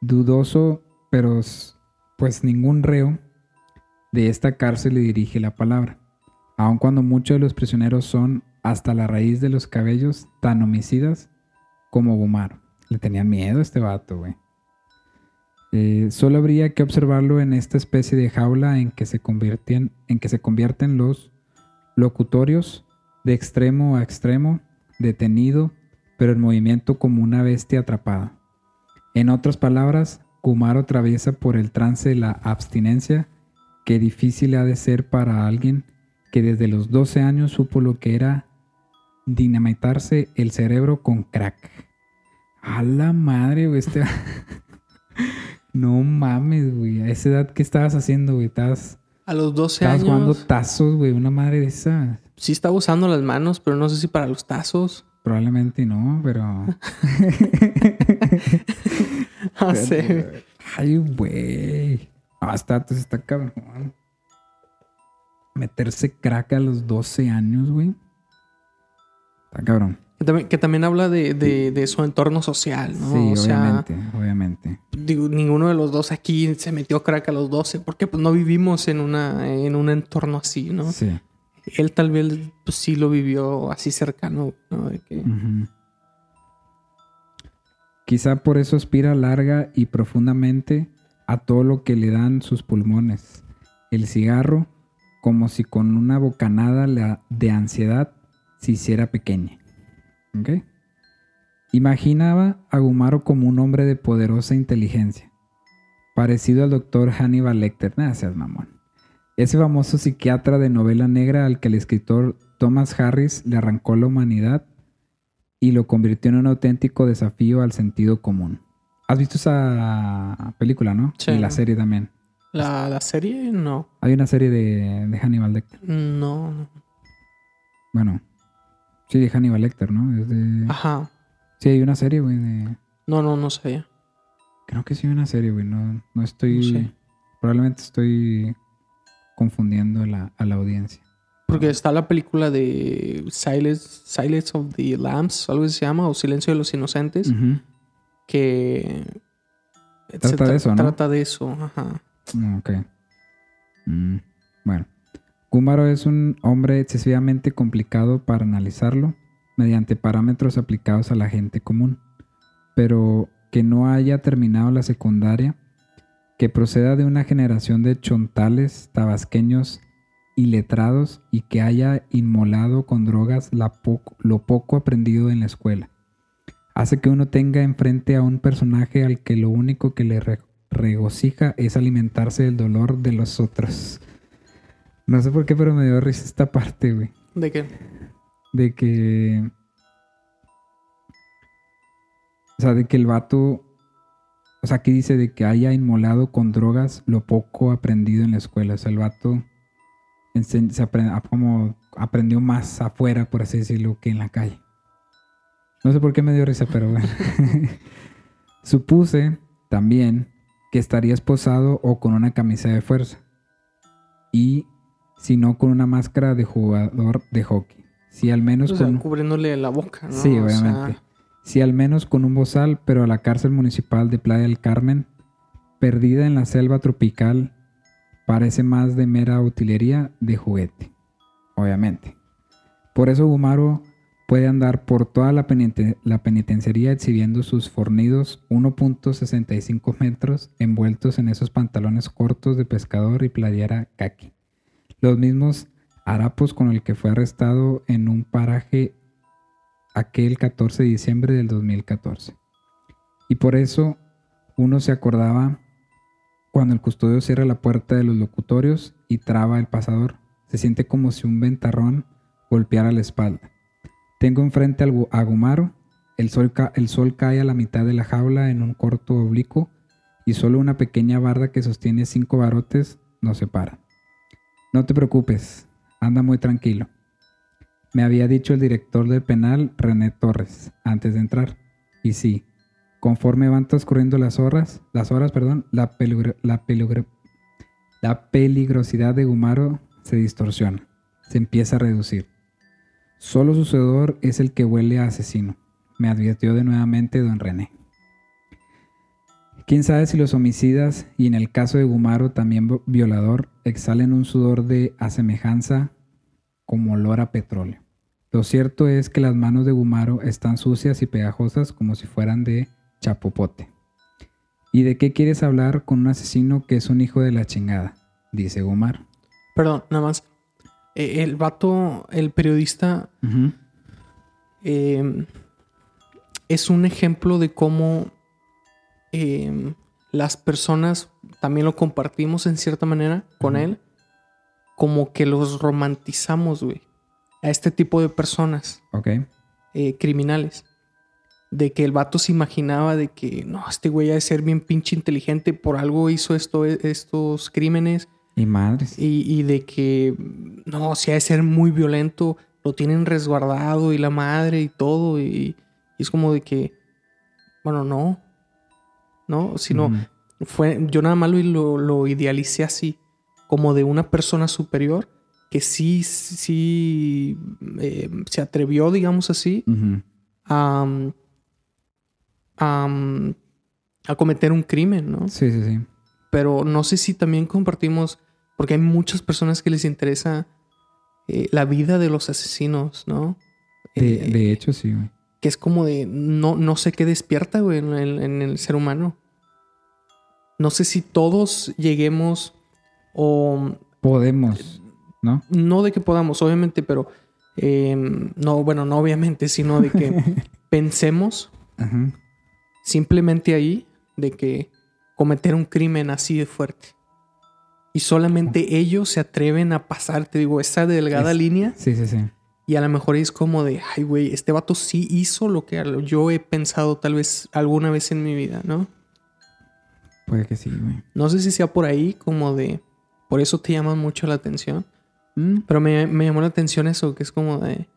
dudoso, pero pues ningún reo de esta cárcel le dirige la palabra. Aun cuando muchos de los prisioneros son hasta la raíz de los cabellos tan homicidas como Gumaro. Le tenían miedo a este vato, güey. Eh, solo habría que observarlo en esta especie de jaula en que se convierten, en que se convierten los locutorios de extremo a extremo, detenido, pero en movimiento como una bestia atrapada. En otras palabras, Kumaro atraviesa por el trance de la abstinencia que difícil ha de ser para alguien que desde los 12 años supo lo que era dinamitarse el cerebro con crack. A la madre, güey. Este... *laughs* no mames, güey. A esa edad, ¿qué estabas haciendo, güey? Estabas, A los 12 estabas jugando años tazos, güey. Una madre de esa. sí estaba usando las manos, pero no sé si para los tazos. Probablemente no, pero. *laughs* No sé. Ay, güey. Ah, está, pues, está cabrón. Meterse crack a los 12 años, güey. Está cabrón. Que también, que también habla de, de- de su entorno social, ¿no? sí, o sea, obviamente, obviamente. digo, ninguno de los dos aquí se metió crack a los 12 porque pues no vivimos en, una, en un entorno así, ¿no? Sí. Él tal vez pues, sí lo vivió así cercano, ¿no? De que-. Quizá por eso aspira larga y profundamente a todo lo que le dan sus pulmones. El cigarro, como si con una bocanada de ansiedad se hiciera pequeña. Imaginaba a Gumaro como un hombre de poderosa inteligencia, parecido al doctor Hannibal Lecter. Nada, mamón. Ese famoso psiquiatra de novela negra al que el escritor Thomas Harris le arrancó la humanidad y lo convirtió en un auténtico desafío al sentido común. ¿Has visto esa película, no? Sí. Y la serie también. ¿La, la serie? No. Hay una serie de, de Hannibal Lecter. No. no. Bueno, sí, de Hannibal Lecter, ¿no? Es de... Ajá. Sí, hay una serie, güey, de... No, no, no sé. Creo que sí hay una serie, güey. No, no estoy... No sé. Probablemente estoy confundiendo a la, a la audiencia. Porque está la película de Silence, Silence of the Lambs, algo se llama, o Silencio de los Inocentes, que... Trata se tra- de eso, ¿no? Trata de eso, ajá. Mm, Ok. Mm, Bueno. Kumaro es un hombre excesivamente complicado para analizarlo mediante parámetros aplicados a la gente común, pero que no haya terminado la secundaria, que proceda de una generación de chontales tabasqueños iletrados y que haya inmolado con drogas la poco- lo poco aprendido en la escuela. Hace que uno tenga enfrente a un personaje al que lo único que le re- regocija es alimentarse del dolor de los otros. No sé por qué, pero me dio risa esta parte, güey. ¿De qué? De que. O sea, de que el vato. O sea, aquí dice de que haya inmolado con drogas lo poco aprendido en la escuela. O sea, el vato se apre- a- como aprendió más afuera, por así decirlo, que en la calle. No sé por qué me dio risa, pero bueno. *laughs* Supuse también que estaría esposado o con una camisa de fuerza. Y si no con una máscara de jugador de hockey. Si al menos O sea, con... cubriéndole la boca, ¿no? Sí, O sea, obviamente. Si al menos con un bozal, pero a la cárcel municipal de Playa del Carmen, perdida en la selva tropical, parece más de mera utilería de juguete. Obviamente. Por eso Gumaro puede andar por toda la, peniten- la penitenciaría exhibiendo sus fornidos 1.65 metros envueltos en esos pantalones cortos de pescador y playera kaki. Los mismos harapos con el que fue arrestado en un paraje aquel 14 de diciembre del 2014. Y por eso uno se acordaba cuando el custodio cierra la puerta de los locutorios y traba el pasador. Se siente como si un ventarrón golpeara la espalda. Tengo enfrente a Gumaro. El sol, el sol cae a la mitad de la jaula en un corto oblicuo y solo una pequeña barda que sostiene cinco barotes nos separa. No te preocupes, anda muy tranquilo. Me había dicho el director del penal, René Torres, antes de entrar. Y sí, conforme van transcurriendo las horas, las horas, perdón, la, la, la peligrosidad de Gumaro se distorsiona, se empieza a reducir. Solo su sudor es el que huele a asesino, me advirtió de nuevamente don René. Quién sabe si los homicidas, y en el caso de Gumaro también violador, exhalen un sudor de asemejanza como olor a petróleo. Lo cierto es que las manos de Gumaro están sucias y pegajosas como si fueran de chapopote. ¿Y de qué quieres hablar con un asesino que es un hijo de la chingada? Dice Gumaro. Perdón, nada más. Eh, el vato, el periodista, em, es un ejemplo de cómo em, las personas, también lo compartimos en cierta manera con él, como que los romantizamos, güey, a este tipo de personas. Ok. Eh, criminales. De que el vato se imaginaba de que, no, este güey ha de ser bien pinche inteligente, por algo hizo esto, estos crímenes y madres. Y, de que, no, si ha de ser muy violento, lo tienen resguardado y la madre y todo. Y, es como de que, bueno, no. No, sino, fue, yo nada más lo, lo, idealicé así, como de una persona superior que sí, sí eh, se atrevió, digamos así, a, a, a cometer un crimen, ¿no? Sí, sí, sí pero no sé si también compartimos, porque hay muchas personas que les interesa eh, la vida de los asesinos, ¿no? De, eh, hecho, sí, güey. Que es como de, no, no sé qué despierta, güey, en el, ser humano. No sé si todos lleguemos o... Podemos, ¿no? No de que podamos, obviamente, pero... Em, no, bueno, no obviamente, sino de que *laughs* pensemos simplemente ahí de que cometer un crimen así de fuerte. Y solamente ellos se atreven a pasar, te digo, esa delgada línea. Sí, sí, sí. Y a lo mejor es como de, ay, güey, este vato sí hizo lo que yo he pensado tal vez alguna vez en mi vida, ¿no? Puede que sí, güey. No sé si sea por ahí, como de, por eso te llama mucho la atención. Mm. Pero me, me, llamó la atención eso, que es como de,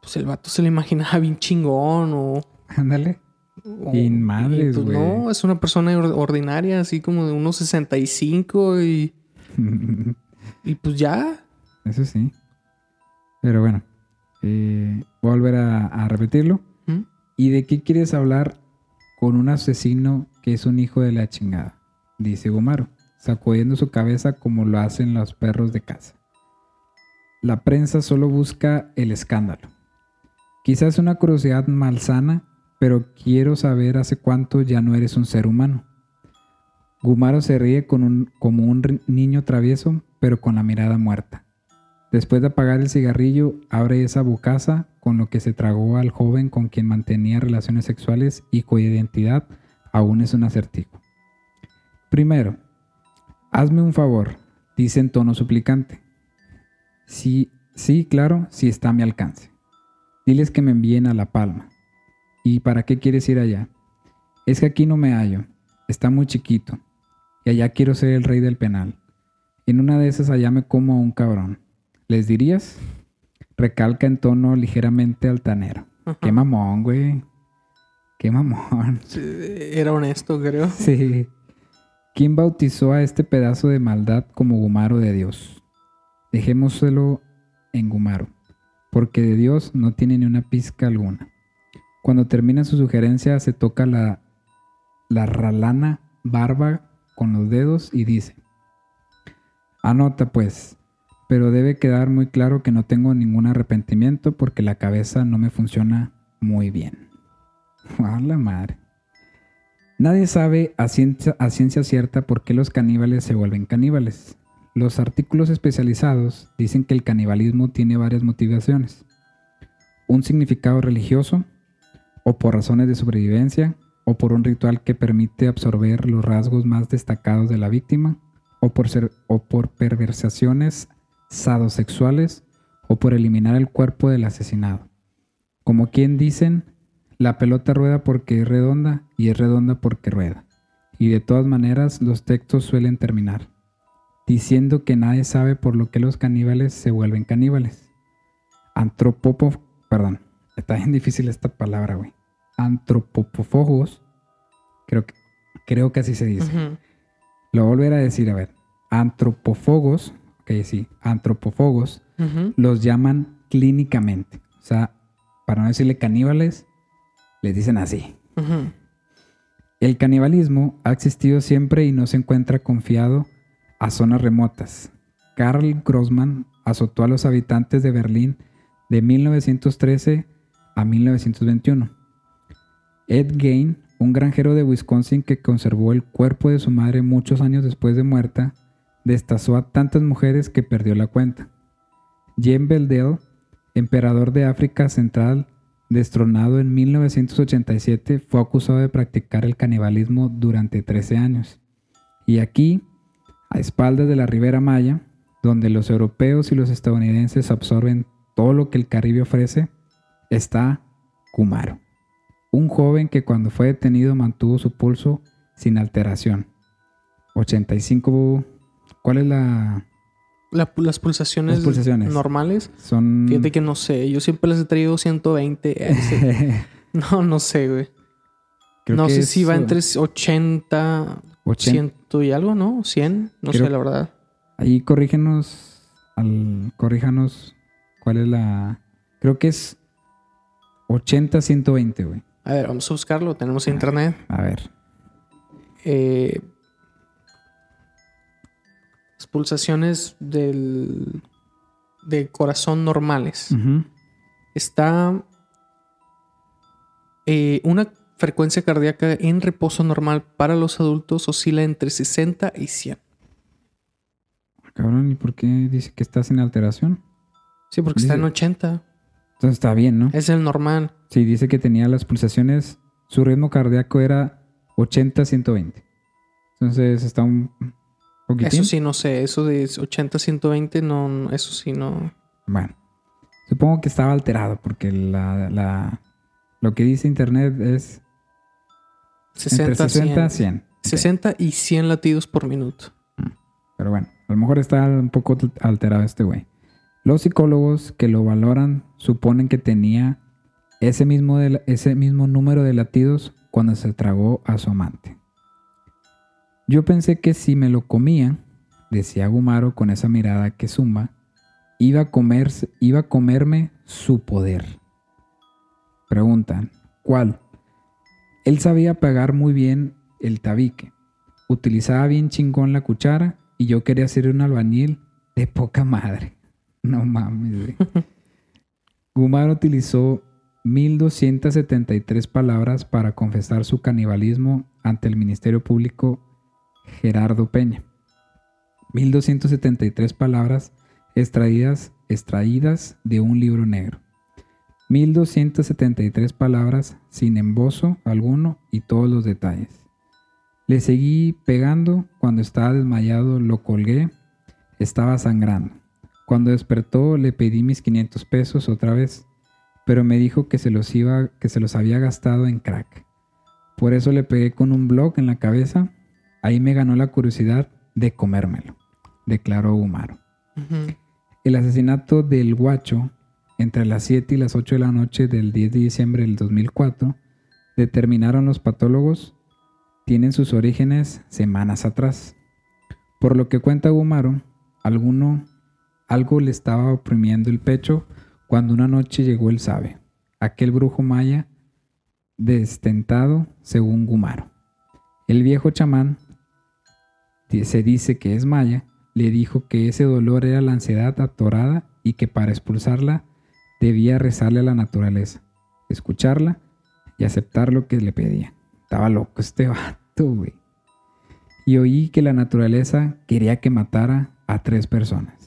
pues el vato se le imaginaba bien chingón o... Ándale. Madres, pues, güey. No, es una persona ordinaria, así como de unos 65 y. *laughs* y pues ya. Eso sí. Pero bueno, eh, voy a volver a, repetirlo. ¿Mm? ¿Y de qué quieres hablar con un asesino que es un hijo de la chingada? Dice Gomaro, sacudiendo su cabeza como lo hacen los perros de casa. La prensa solo busca el escándalo. Quizás una curiosidad malsana pero quiero saber hace cuánto ya no eres un ser humano. Gumaro se ríe como un niño travieso, pero con la mirada muerta. Después de apagar el cigarrillo, abre esa bocaza con lo que se tragó al joven con quien mantenía relaciones sexuales y cuya identidad aún es un acertijo. Primero, hazme un favor, dice en tono suplicante. Sí, sí, claro, sí está a mi alcance. Diles que me envíen a La Palma. ¿Y para qué quieres ir allá? Es que aquí no me hallo, está muy chiquito, y allá quiero ser el rey del penal. En una de esas allá me como a un cabrón. ¿Les dirías? Recalca en tono ligeramente altanero. Qué mamón, güey. Qué mamón. era honesto, creo. *laughs* Sí. ¿Quién bautizó a este pedazo de maldad como Gumaro de Dios? Dejémoselo en Gumaro, porque de Dios no tiene ni una pizca alguna. Cuando termina su sugerencia, se toca la, la ralana barba con los dedos y dice, anota pues, pero debe quedar muy claro que no tengo ningún arrepentimiento porque la cabeza no me funciona muy bien. *laughs* ¡A la madre! Nadie sabe a ciencia, a ciencia cierta por qué los caníbales se vuelven caníbales. los artículos especializados dicen que el canibalismo tiene varias motivaciones. Un significado religioso, o por razones de sobrevivencia, o por un ritual que permite absorber los rasgos más destacados de la víctima, o por, ser, o por perversaciones sadosexuales, o por eliminar el cuerpo del asesinado. Como quien dicen, la pelota rueda porque es redonda y es redonda porque rueda. Y de todas maneras los textos suelen terminar diciendo que nadie sabe por lo que los caníbales se vuelven caníbales. Antropopo, perdón, está bien difícil esta palabra, güey. Antropopofogos, creo que, creo que así se dice. Lo voy a volver a decir, a ver. Antropófagos, ok, sí, antropófagos, los llaman clínicamente. O sea, para no decirle caníbales, les dicen así. El canibalismo ha existido siempre y no se encuentra confiado a zonas remotas. Karl Grossman azotó a los habitantes de Berlín de 1913 a 1921. Ed Gain, un granjero de Wisconsin que conservó el cuerpo de su madre muchos años después de muerta, destazó a tantas mujeres que perdió la cuenta. Jean Beldel, emperador de África Central, destronado en 1987, fue acusado de practicar el canibalismo durante 13 años. Y aquí a espaldas de la Ribera Maya, donde los europeos y los estadounidenses absorben todo lo que el Caribe ofrece, está Kumaro, un joven que cuando fue detenido mantuvo su pulso sin alteración. 85. ¿Cuál es la, las, pulsaciones pulsaciones, normales? Son. Fíjate que no sé. Yo siempre les he traído 120. *laughs* no, no sé, güey. no sé si va entre 80, 80 y algo, ¿no? 100, no sé la verdad. Ahí corrígenos, al, corríjanos cuál es la... Creo que es 80, 120, güey. A ver, vamos a buscarlo, tenemos internet. A ver. Eh, las pulsaciones del, del corazón normales. Está eh, una frecuencia cardíaca en reposo normal para los adultos oscila entre 60 y 100. Cabrón, ¿y por qué dice que está sin alteración? Sí, porque está en 80. Entonces está bien, ¿no? Es el normal. Sí, dice que tenía las pulsaciones, su ritmo cardíaco era 80-120. Entonces está un poquitín. Eso sí, no sé. Eso de 80-120, no, eso sí, no. Bueno, supongo que estaba alterado porque la, lo que dice internet es 60, 60 100. 60 y 100 latidos por minuto. Pero bueno, a lo mejor está un poco alterado este güey. Los psicólogos que lo valoran suponen que tenía ese mismo, ese mismo número de latidos cuando se tragó a su amante. Yo pensé que si me lo comía, decía Gumaro con esa mirada que zumba, iba a, iba a comerme su poder. Preguntan, ¿cuál? Él sabía pegar muy bien el tabique. Utilizaba bien chingón la cuchara y yo quería ser un albañil de poca madre. *laughs* No mames, Gumar utilizó 1273 palabras para confesar su canibalismo ante el Ministerio Público Gerardo Peña. 1273 palabras extraídas, extraídas de un libro negro. 1273 palabras sin embozo alguno y todos los detalles. Le seguí pegando, cuando estaba desmayado lo colgué, estaba sangrando. Cuando despertó le pedí mis 500 pesos otra vez, pero me dijo que se los iba que se los había gastado en crack. Por eso le pegué con un blog en la cabeza. Ahí me ganó la curiosidad de comérmelo, declaró Humaro. El asesinato del guacho entre las 7 y las 8 de la noche del 10 de diciembre del 2004, determinaron los patólogos, tienen sus orígenes semanas atrás. Por lo que cuenta Gumaro, alguno, algo le estaba oprimiendo el pecho cuando una noche llegó el sabe, aquel brujo maya destentado según Gumaro. El viejo chamán, se dice que es maya, le dijo que ese dolor era la ansiedad atorada y que para expulsarla debía rezarle a la naturaleza, escucharla y aceptar lo que le pedía. Estaba loco este *laughs* vato, güey. Y oí que la naturaleza quería que matara a tres personas.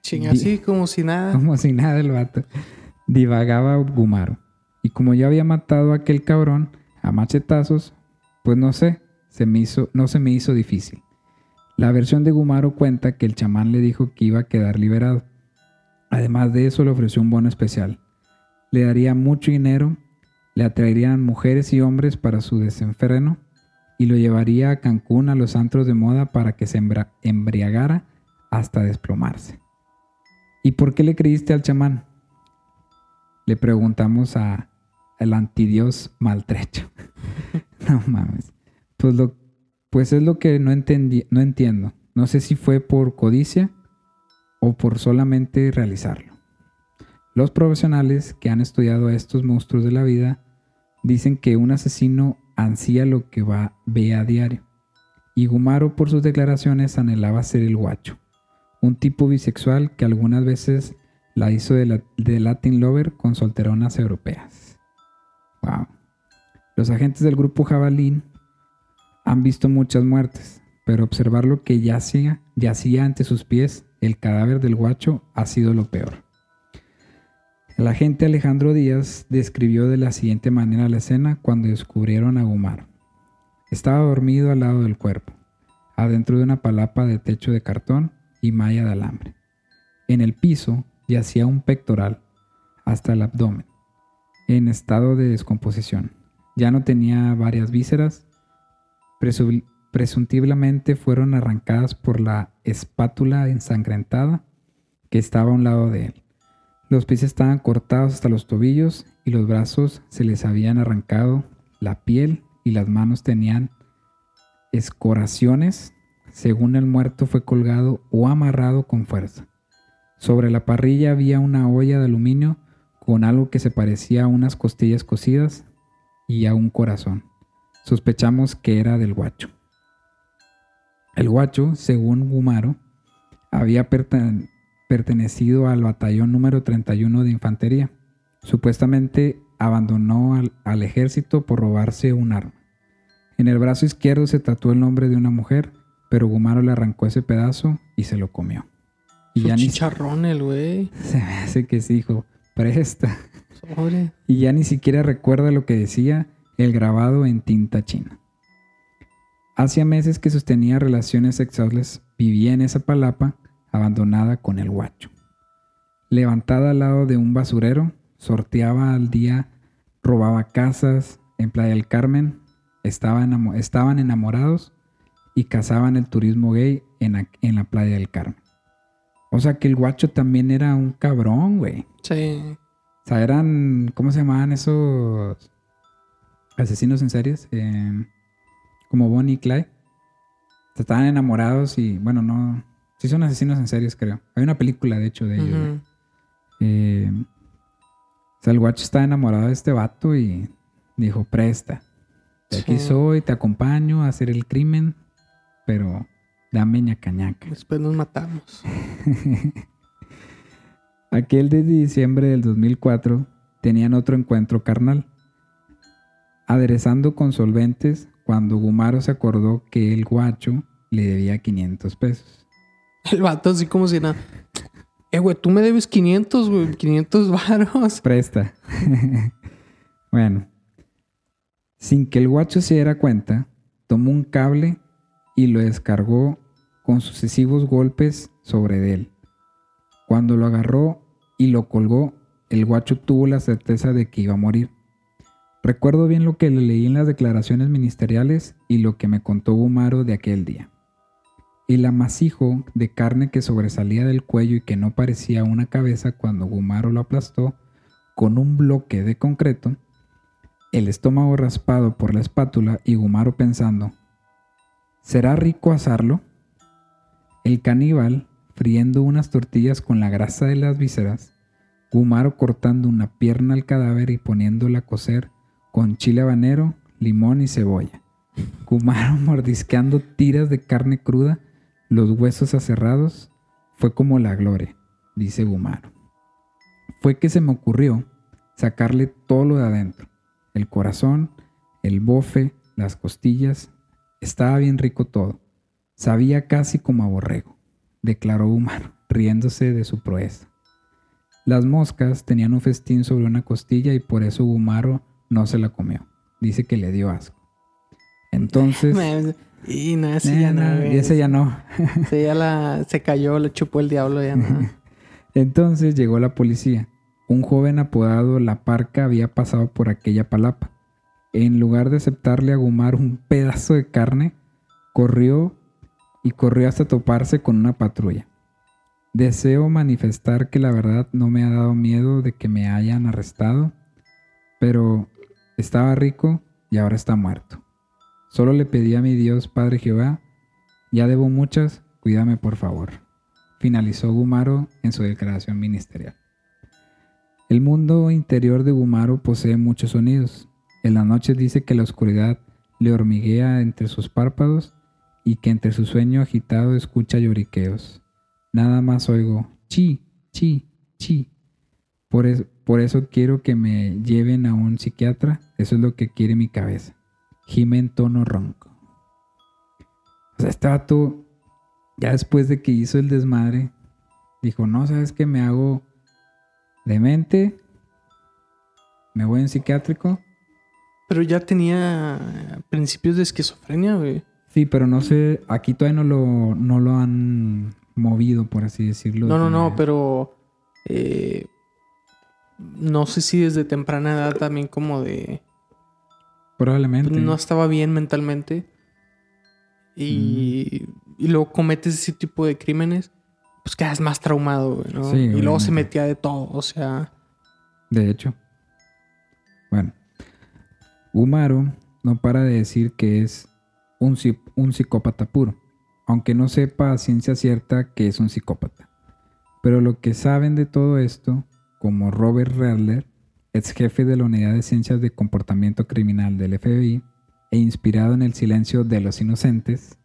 Chinga, así como si nada. Como si nada el vato. Divagaba Gumaro. Y como ya había matado a aquel cabrón a machetazos, pues no sé, se me hizo, no se me hizo difícil. La versión de Gumaro cuenta que el chamán le dijo que iba a quedar liberado. Además de eso le ofreció un bono especial. Le daría mucho dinero, le atraerían mujeres y hombres para su desenfreno y lo llevaría a Cancún a los antros de moda para que se embriagara hasta desplomarse. ¿Y por qué le creíste al chamán? Le preguntamos a el antidios maltrecho. *laughs* no mames. Pues, pues es lo que no, no entiendo. No sé si fue por codicia o por solamente realizarlo. Los profesionales que han estudiado a estos monstruos de la vida dicen que un asesino ansía lo que ve a diario. Y Gumaro por sus declaraciones anhelaba ser el guacho, un tipo bisexual que algunas veces la hizo de, la- de Latin Lover con solteronas europeas. Wow. Los agentes del grupo Jabalín han visto muchas muertes, pero observar lo que yacía, yacía ante sus pies, el cadáver del guacho, ha sido lo peor. El agente Alejandro Díaz describió de la siguiente manera la escena cuando descubrieron a Gumaro. Estaba dormido al lado del cuerpo, adentro de una palapa de techo de cartón y malla de alambre. En el piso yacía un pectoral hasta el abdomen, en estado de descomposición. Ya no tenía varias vísceras, presu- presumiblemente fueron arrancadas por la espátula ensangrentada que estaba a un lado de él. Los pies estaban cortados hasta los tobillos y los brazos se les habían arrancado la piel y las manos tenían escoraciones. Según el muerto fue colgado o amarrado con fuerza. Sobre la parrilla había una olla de aluminio con algo que se parecía a unas costillas cocidas y a un corazón. Sospechamos que era del guacho. El guacho, según Gumaro, había perten- pertenecido al batallón número 31 de infantería. Supuestamente abandonó al, al ejército por robarse un arma. En el brazo izquierdo se tatuó el nombre de una mujer, pero Gumaro le arrancó ese pedazo y se lo comió. Y Su ya ni chicharrón el güey. *laughs* se me hace que sí, hijo, presta. Sobre. Y ya ni siquiera recuerda lo que decía el grabado en tinta china. Hacía meses que sostenía relaciones sexuales, vivía en esa palapa abandonada con el guacho. Levantada al lado de un basurero, sorteaba al día, robaba casas en Playa del Carmen, estaba estaban enamorados y cazaban el turismo gay en la, en la Playa del Carmen. O sea que el guacho también era un cabrón, güey. Sí. O sea, eran, ¿cómo se llamaban esos asesinos en series? Eh, como Bonnie y Clyde. O sea, estaban enamorados y, bueno, no. Sí son asesinos en series, creo. Hay una película, de hecho, de ellos. Eh, o sea, el guacho estaba enamorado de este vato y dijo, presta. De aquí Sí. soy, te acompaño a hacer el crimen, pero dame ñaca ñaca. Después nos matamos. *laughs* Aquel de diciembre del 2004 tenían otro encuentro carnal. Aderezando con solventes cuando Gumaro se acordó que el guacho le debía 500 pesos. El vato así como si nada. Eh, güey, tú me debes 500, güey. 500 varos. Presta. *laughs* bueno. Sin que el guacho se diera cuenta, tomó un cable y lo descargó con sucesivos golpes sobre él. Cuando lo agarró y lo colgó, el guacho tuvo la certeza de que iba a morir. Recuerdo bien lo que le leí en las declaraciones ministeriales y lo que me contó Gumaro de aquel día. El amasijo de carne que sobresalía del cuello y que no parecía una cabeza cuando Gumaro lo aplastó con un bloque de concreto, el estómago raspado por la espátula y Gumaro pensando, ¿será rico asarlo? El caníbal, friendo unas tortillas con la grasa de las vísceras, Gumaro cortando una pierna al cadáver y poniéndola a cocer con chile habanero, limón y cebolla. Gumaro *laughs* mordisqueando tiras de carne cruda, los huesos aserrados, fue como la gloria, dice Gumaro. Fue que se me ocurrió sacarle todo lo de adentro, el corazón, el bofe, las costillas, estaba bien rico todo, sabía casi como a borrego. declaró Umaro, riéndose de su proeza. Las moscas tenían un festín sobre una costilla y por eso Umaro no se la comió. Dice que le dio asco. Entonces... *laughs* y no, ese ya no, ese ya no. *laughs* Sí, ya la, se cayó, le chupó el diablo, ya no. *laughs* Entonces llegó la policía. Un joven apodado La Parca había pasado por aquella palapa. En lugar de aceptarle a Gumaro un pedazo de carne, corrió y corrió hasta toparse con una patrulla. Deseo manifestar que la verdad no me ha dado miedo de que me hayan arrestado, pero estaba rico y ahora está muerto. Solo le pedí a mi Dios Padre Jehová, ya debo muchas, cuídame por favor. Finalizó Gumaro en su declaración ministerial. El mundo interior de Gumaro posee muchos sonidos. En la noche dice que la oscuridad le hormiguea entre sus párpados y que entre su sueño agitado escucha lloriqueos. Nada más oigo chi, chi, chi. Por, por eso quiero que me lleven a un psiquiatra. Eso es lo que quiere mi cabeza. Gime en tono ronco. O sea, este vato, ya después de que hizo el desmadre, dijo, no, ¿sabes qué? Me hago demente, me voy en psiquiátrico. Pero ya tenía principios de esquizofrenia, güey. Sí, pero no sé, aquí todavía no lo, no lo han movido, por así decirlo. No, no, no, pero eh, no sé si desde temprana edad también como de... Probablemente. No estaba bien mentalmente. Y, y luego cometes ese tipo de crímenes, pues quedas más traumado, güey, ¿no? Sí, y luego se metía de todo, o sea... De hecho. Bueno. Umaro no para de decir que es un, psi- un psicópata puro, aunque no sepa a ciencia cierta que es un psicópata. Pero lo que saben de todo esto, como Robert Redler, ex jefe de la Unidad de Ciencias de Comportamiento Criminal del FBI e inspirado en el silencio de los inocentes,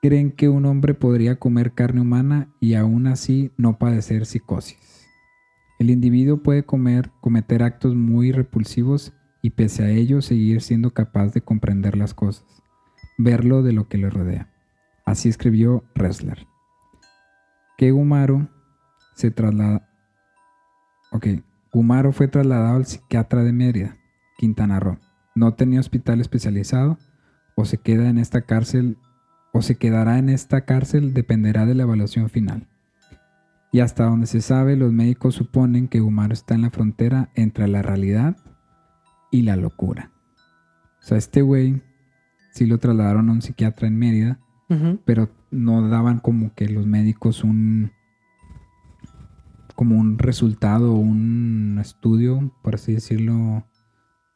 creen que un hombre podría comer carne humana y aún así no padecer psicosis. El individuo puede comer, cometer actos muy repulsivos y pese a ello seguir siendo capaz de comprender las cosas, verlo de lo que le rodea. Así escribió Ressler. Que Gumaro se traslada. Ok, Gumaro fue trasladado al psiquiatra de Mérida, Quintana Roo. No tenía hospital especializado o se queda en esta cárcel o se quedará en esta cárcel dependerá de la evaluación final. Y hasta donde se sabe, los médicos suponen que Gumaro está en la frontera entre la realidad y la locura. O sea, este güey sí lo trasladaron a un psiquiatra en Mérida, pero no daban como que los médicos un como un resultado, un estudio, por así decirlo,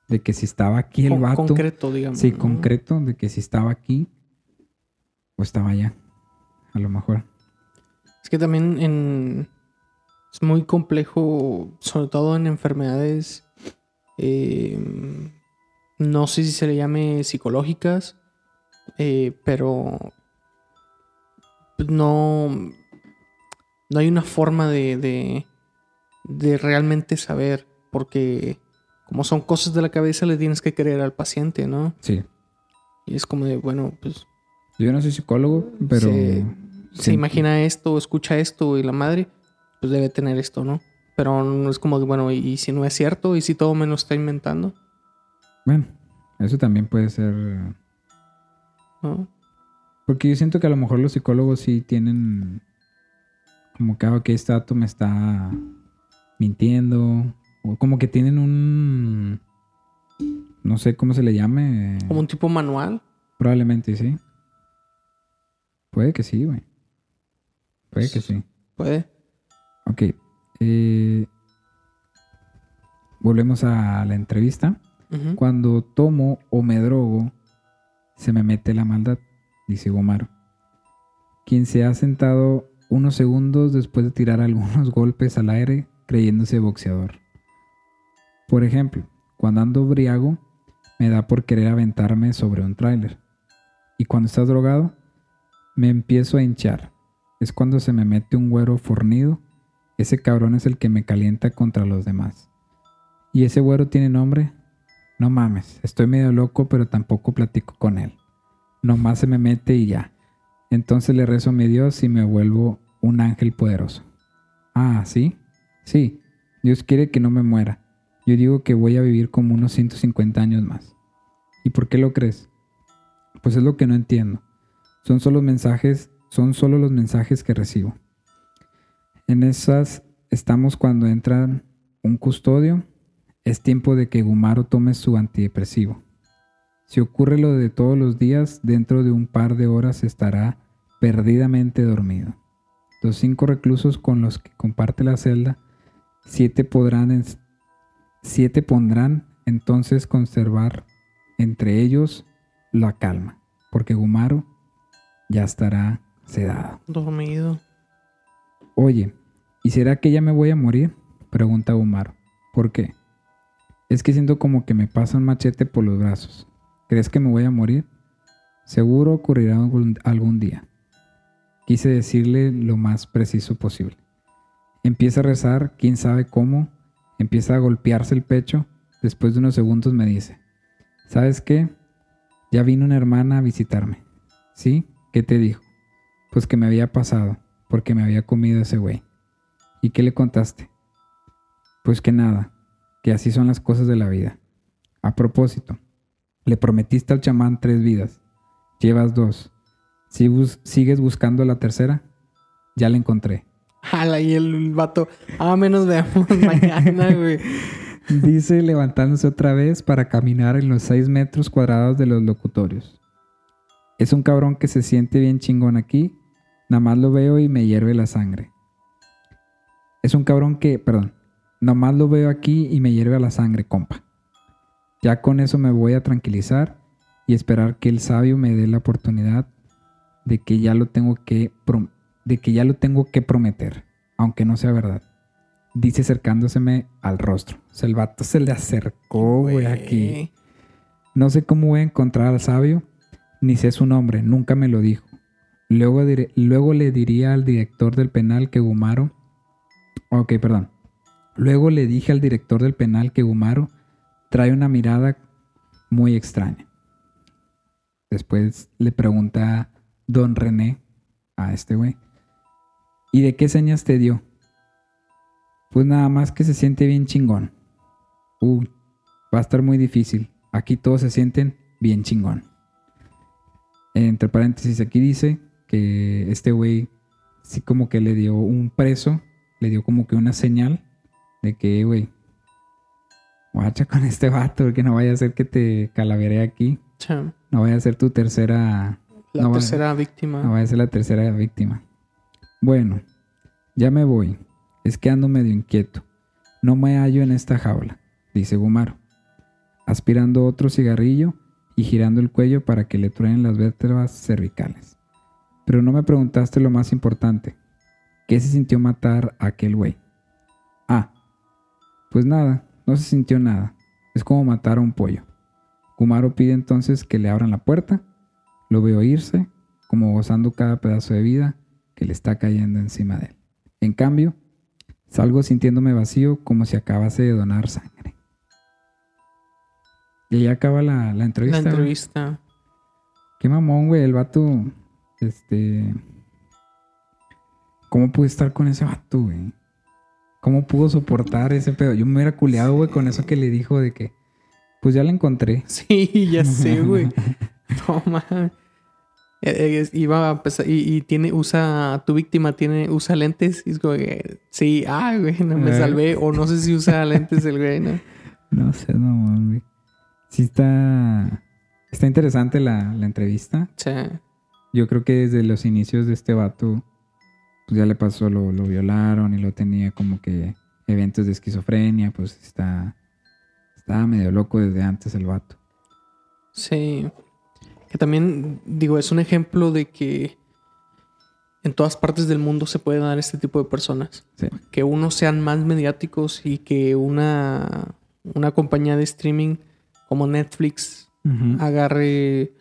de que si estaba aquí el Con- vato. concreto, digamos. Sí, ¿no? concreto, de que si estaba aquí o estaba allá. A lo mejor. Es que también en... es muy complejo, sobre todo en enfermedades, eh, no sé si se le llame psicológicas, eh, pero no, no hay una forma de, de, de realmente saber, porque como son cosas de la cabeza, le tienes que creer al paciente, ¿no? Sí. Y es como de, bueno, pues Yo no soy psicólogo, pero. Se- imagina esto, escucha esto y la madre, pues debe tener esto, ¿no? Pero no es como, que, bueno, ¿y, y si no es cierto? ¿Y si todo me lo está inventando? Bueno, eso también puede ser. ¿No? Porque yo siento que a lo mejor los psicólogos sí tienen. Como que, ah, ok, este dato me está mintiendo. O como que tienen un. No sé cómo se le llame. Como un tipo manual. Probablemente sí. Puede que sí, güey. Puede que sí. Puede. Ok. Eh, volvemos a la entrevista. Cuando tomo o me drogo, se me mete la maldad, dice Gomaro. Quien se ha sentado unos segundos después de tirar *laughs* algunos golpes al aire creyéndose boxeador. Por ejemplo, cuando ando briago, me da por querer aventarme sobre un tráiler. Y cuando estás drogado, me empiezo a hinchar. Es cuando se me mete un güero fornido. Ese cabrón es el que me calienta contra los demás. ¿Y ese güero tiene nombre? No mames, estoy medio loco, pero tampoco platico con él. Nomás se me mete y ya. Entonces le rezo a mi Dios y me vuelvo un ángel poderoso. Ah, ¿sí? Sí, Dios quiere que no me muera. Yo digo que voy a vivir como unos 150 años más. ¿Y por qué lo crees? Pues es lo que no entiendo. Son solo mensajes, son solo los mensajes que recibo. En esas estamos cuando entra un custodio. Es tiempo de que Gumaro tome su antidepresivo. Si ocurre lo de todos los días, dentro de un par de horas estará perdidamente dormido. Los cinco reclusos con los que comparte la celda, siete podrán, siete pondrán entonces conservar entre ellos la calma, porque Gumaro ya estará sedado. Dormido. Oye, ¿y será que ya me voy a morir? Pregunta Gumaro. ¿Por qué? Es que siento como que me pasa un machete por los brazos. ¿Crees que me voy a morir? Seguro ocurrirá algún día. Quise decirle lo más preciso posible. Empieza a rezar, quién sabe cómo, empieza a golpearse el pecho. Después de unos segundos me dice, ¿sabes qué? Ya vino una hermana a visitarme. ¿Sí? ¿Qué te dijo? Pues que me había pasado, porque me había comido ese güey. ¿Y qué le contaste? Pues que nada, que así son las cosas de la vida. A propósito, le prometiste al chamán tres vidas. Llevas dos. Si sigues buscando la tercera, ya la encontré. Jala, y el vato. Ah, menos veamos *laughs* mañana, güey. *laughs* Dice levantándose otra vez para caminar en los seis metros cuadrados de los locutorios. Es un cabrón que se siente bien chingón aquí. Nada más lo veo y me hierve la sangre. Es un cabrón que, perdón, nada más lo veo aquí y me hierve la sangre, compa. Ya con eso me voy a tranquilizar y esperar que el sabio me dé la oportunidad de que ya lo tengo que de que ya lo tengo que prometer, aunque no sea verdad. Dice acercándoseme al rostro. O sea, el vato se le acercó, güey, aquí. No sé cómo voy a encontrar al sabio, ni sé su nombre, nunca me lo dijo. Luego, luego le diría al director del penal que Gumaro. Ok, perdón. Luego le dije al director del penal que Gumaro trae una mirada muy extraña. Después le pregunta don René a este güey, ¿y de qué señas te dio? Pues nada más que se siente bien chingón. Uh, va a estar muy difícil. Aquí todos se sienten bien chingón. Entre paréntesis, aquí dice que este güey sí como que le dio un preso, le dio como que una señal de que, güey, guacha con este vato, porque no vaya a ser que te calavere aquí. No vaya a ser tu tercera... La tercera víctima. No vaya a ser la tercera víctima. Bueno, ya me voy. Es que ando medio inquieto. No me hallo en esta jaula, dice Gumaro, aspirando otro cigarrillo y girando el cuello para que le truenen las vértebras cervicales. Pero no me preguntaste lo más importante. ¿Qué se sintió matar a aquel güey? Ah, pues nada, no se sintió nada. Es como matar a un pollo. Kumaro pide entonces que le abran la puerta. Lo veo irse, como gozando cada pedazo de vida que le está cayendo encima de él. En cambio, salgo sintiéndome vacío como si acabase de donar sangre. Y ahí acaba la, entrevista. La entrevista. Qué mamón, güey. El vato. Este. ¿Cómo pude estar con ese vato, güey? ¿Cómo pudo soportar ese pedo? Yo me hubiera culeado, güey, con eso que le dijo de que, pues ya la encontré. *laughs* Sí, ya *laughs* sé, güey. mames. Eh, eh, iba a y, tiene, usa, tu víctima tiene, usa lentes. Y es como que, sí, ah, güey, no me salvé. O no sé si usa *laughs* lentes el güey, ¿no? No sé, no, güey. Sí está, está interesante la, la entrevista. Sí. Yo creo que desde los inicios de este vato pues ya le pasó, lo, violaron y lo tenía como que eventos de esquizofrenia, pues está, estaba medio loco desde antes el vato. Sí, que también digo, es un ejemplo de que en todas partes del mundo se puede dar este tipo de personas. Que unos sean más mediáticos y que una, una compañía de streaming como Netflix agarre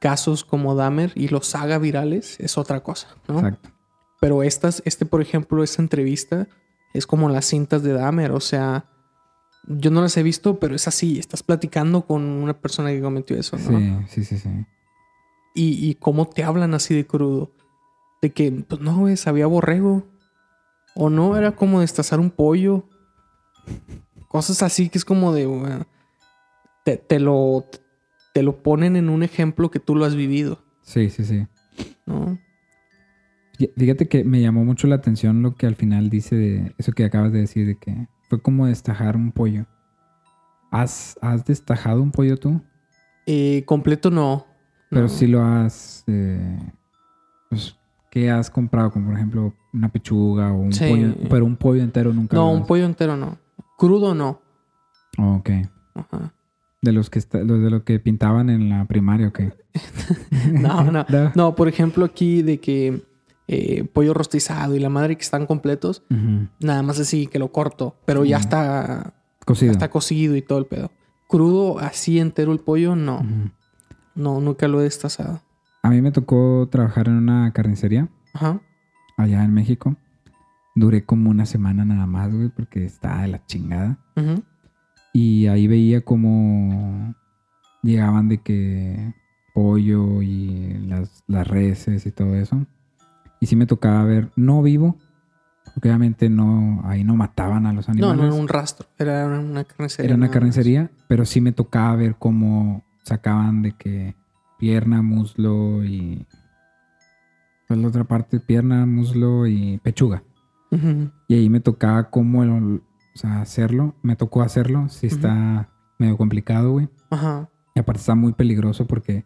casos como Dahmer y los haga virales, es otra cosa, ¿no? Exacto. Pero estas, este, por ejemplo, esta entrevista es como las cintas de Dahmer. O sea, yo no las he visto, pero es así. Estás platicando con una persona que cometió eso, ¿no? Sí, sí, sí, sí. Y, y cómo te hablan así de crudo. De que, pues no, güey, sabía borrego. O no, era como destazar un pollo. Cosas así que es como de, te, te lo, te lo ponen en un ejemplo que tú lo has vivido, Sí, sí, sí. ¿no? Fí- Fíjate que me llamó mucho la atención lo que al final dice de eso que acabas de decir, de que fue como destajar un pollo. ¿Has, has destajado un pollo tú? Eh, completo no. Pero no. sí lo has... eh, pues, ¿qué has comprado? Como por ejemplo una pechuga o un Sí. pollo. Pero un pollo entero nunca No, lo un pollo entero no. Crudo no. Oh, ok. Ajá. De los que está- de los que pintaban en la primaria, ok. *laughs* No, *laughs* no. No, por ejemplo, aquí de que eh, pollo rostizado y la madre que están completos, nada más así que lo corto, pero ya está, ya Cocido. está cocido y todo el pedo. Crudo, así entero el pollo, no. No, nunca lo he destazado. A mí me tocó trabajar en una carnicería Ajá. allá en México. Duré como una semana nada más, güey, porque estaba de la chingada. Y ahí veía como llegaban de que pollo y las, las reses y todo eso. Y sí me tocaba ver, no vivo, porque obviamente no, ahí no mataban a los No, animales. no era un rastro, era una carnicería. Era una carnicería, pero sí me tocaba ver cómo sacaban de que pierna, muslo y... Pues la otra parte, pierna, muslo y pechuga. Y ahí me tocaba cómo el- o sea, hacerlo. Me tocó hacerlo. Sí está medio complicado, güey. Ajá. Y aparte está muy peligroso porque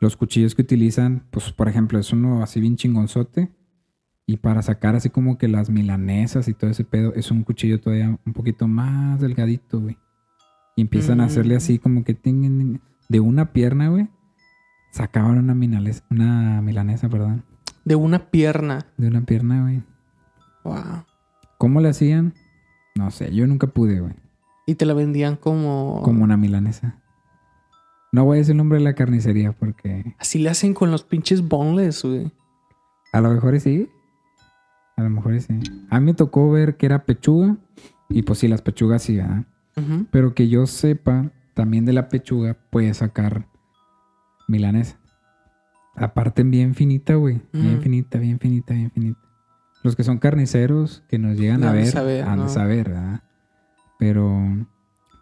los cuchillos que utilizan, pues por ejemplo, es uno así bien chingonzote. Y para sacar así como que las milanesas y todo ese pedo, es un cuchillo todavía un poquito más delgadito, güey. Y empiezan a hacerle Mm. así como que ting- de una pierna, güey. Sacaban una, minales- una milanesa, perdón. De una pierna. De una pierna, güey. Wow. ¿Cómo le hacían? No sé, yo nunca pude, güey. Y te la vendían como... Como una milanesa. No voy a decir el nombre de la carnicería porque Así le hacen con los pinches boneless, güey. a lo mejor sí. A lo mejor sí. A mí me tocó ver que era pechuga y pues sí, las pechugas sí, ¿verdad? Pero que yo sepa, también de la pechuga puede sacar milanesa. Aparte bien finita, güey. Bien finita, bien finita, bien finita. Los que son carniceros que nos llegan No a ver, saber, han de saber, ¿verdad? Pero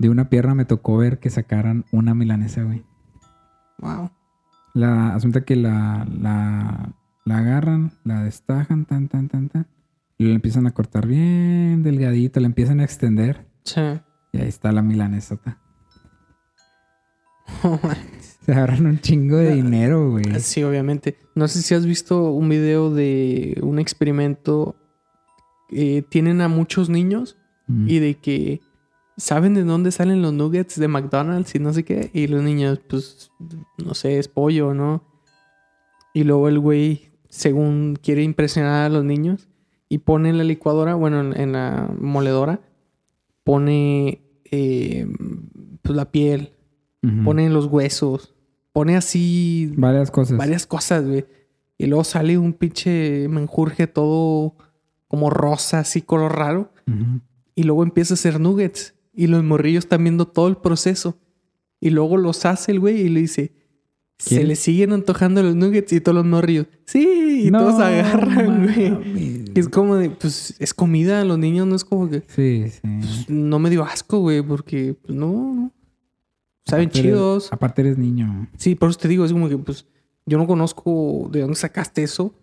de una pierna me tocó ver que sacaran una milanesa, güey. Wow. La asunta que la, la, la agarran, la destajan, tan, tan, tan, tan. Y la empiezan a cortar bien delgadito, la empiezan a extender. Sí. Y ahí está la milanesota. *laughs* Se agarran un chingo de dinero, güey. Sí, obviamente. No sé si has visto un video de un experimento. eh, tienen a muchos niños Mm. y de que saben de dónde salen los nuggets de McDonald's y no sé qué. Y los niños, pues, no sé, es pollo, ¿no? Y luego el güey, según quiere impresionar a los niños, y pone en la licuadora, bueno, en, la moledora, pone eh, pues la piel, pone los huesos, pone así varias cosas. varias cosas, güey. Y luego sale un pinche menjurje todo como rosa, así color raro. Y luego empieza a hacer nuggets. Y los morrillos están viendo todo el proceso. Y luego los hace el güey y le dice... Se ¿Quieres? le siguen antojando los nuggets y todos los morrillos. Sí, y No todos agarran, güey. es como de, pues, es comida. Los niños no es como que... Sí, sí. pues, no me dio asco, güey, porque, pues, no. Saben Aparte eres- chidos. aparte eres niño. Sí, por eso te digo, es como que, pues, yo no conozco de dónde sacaste eso.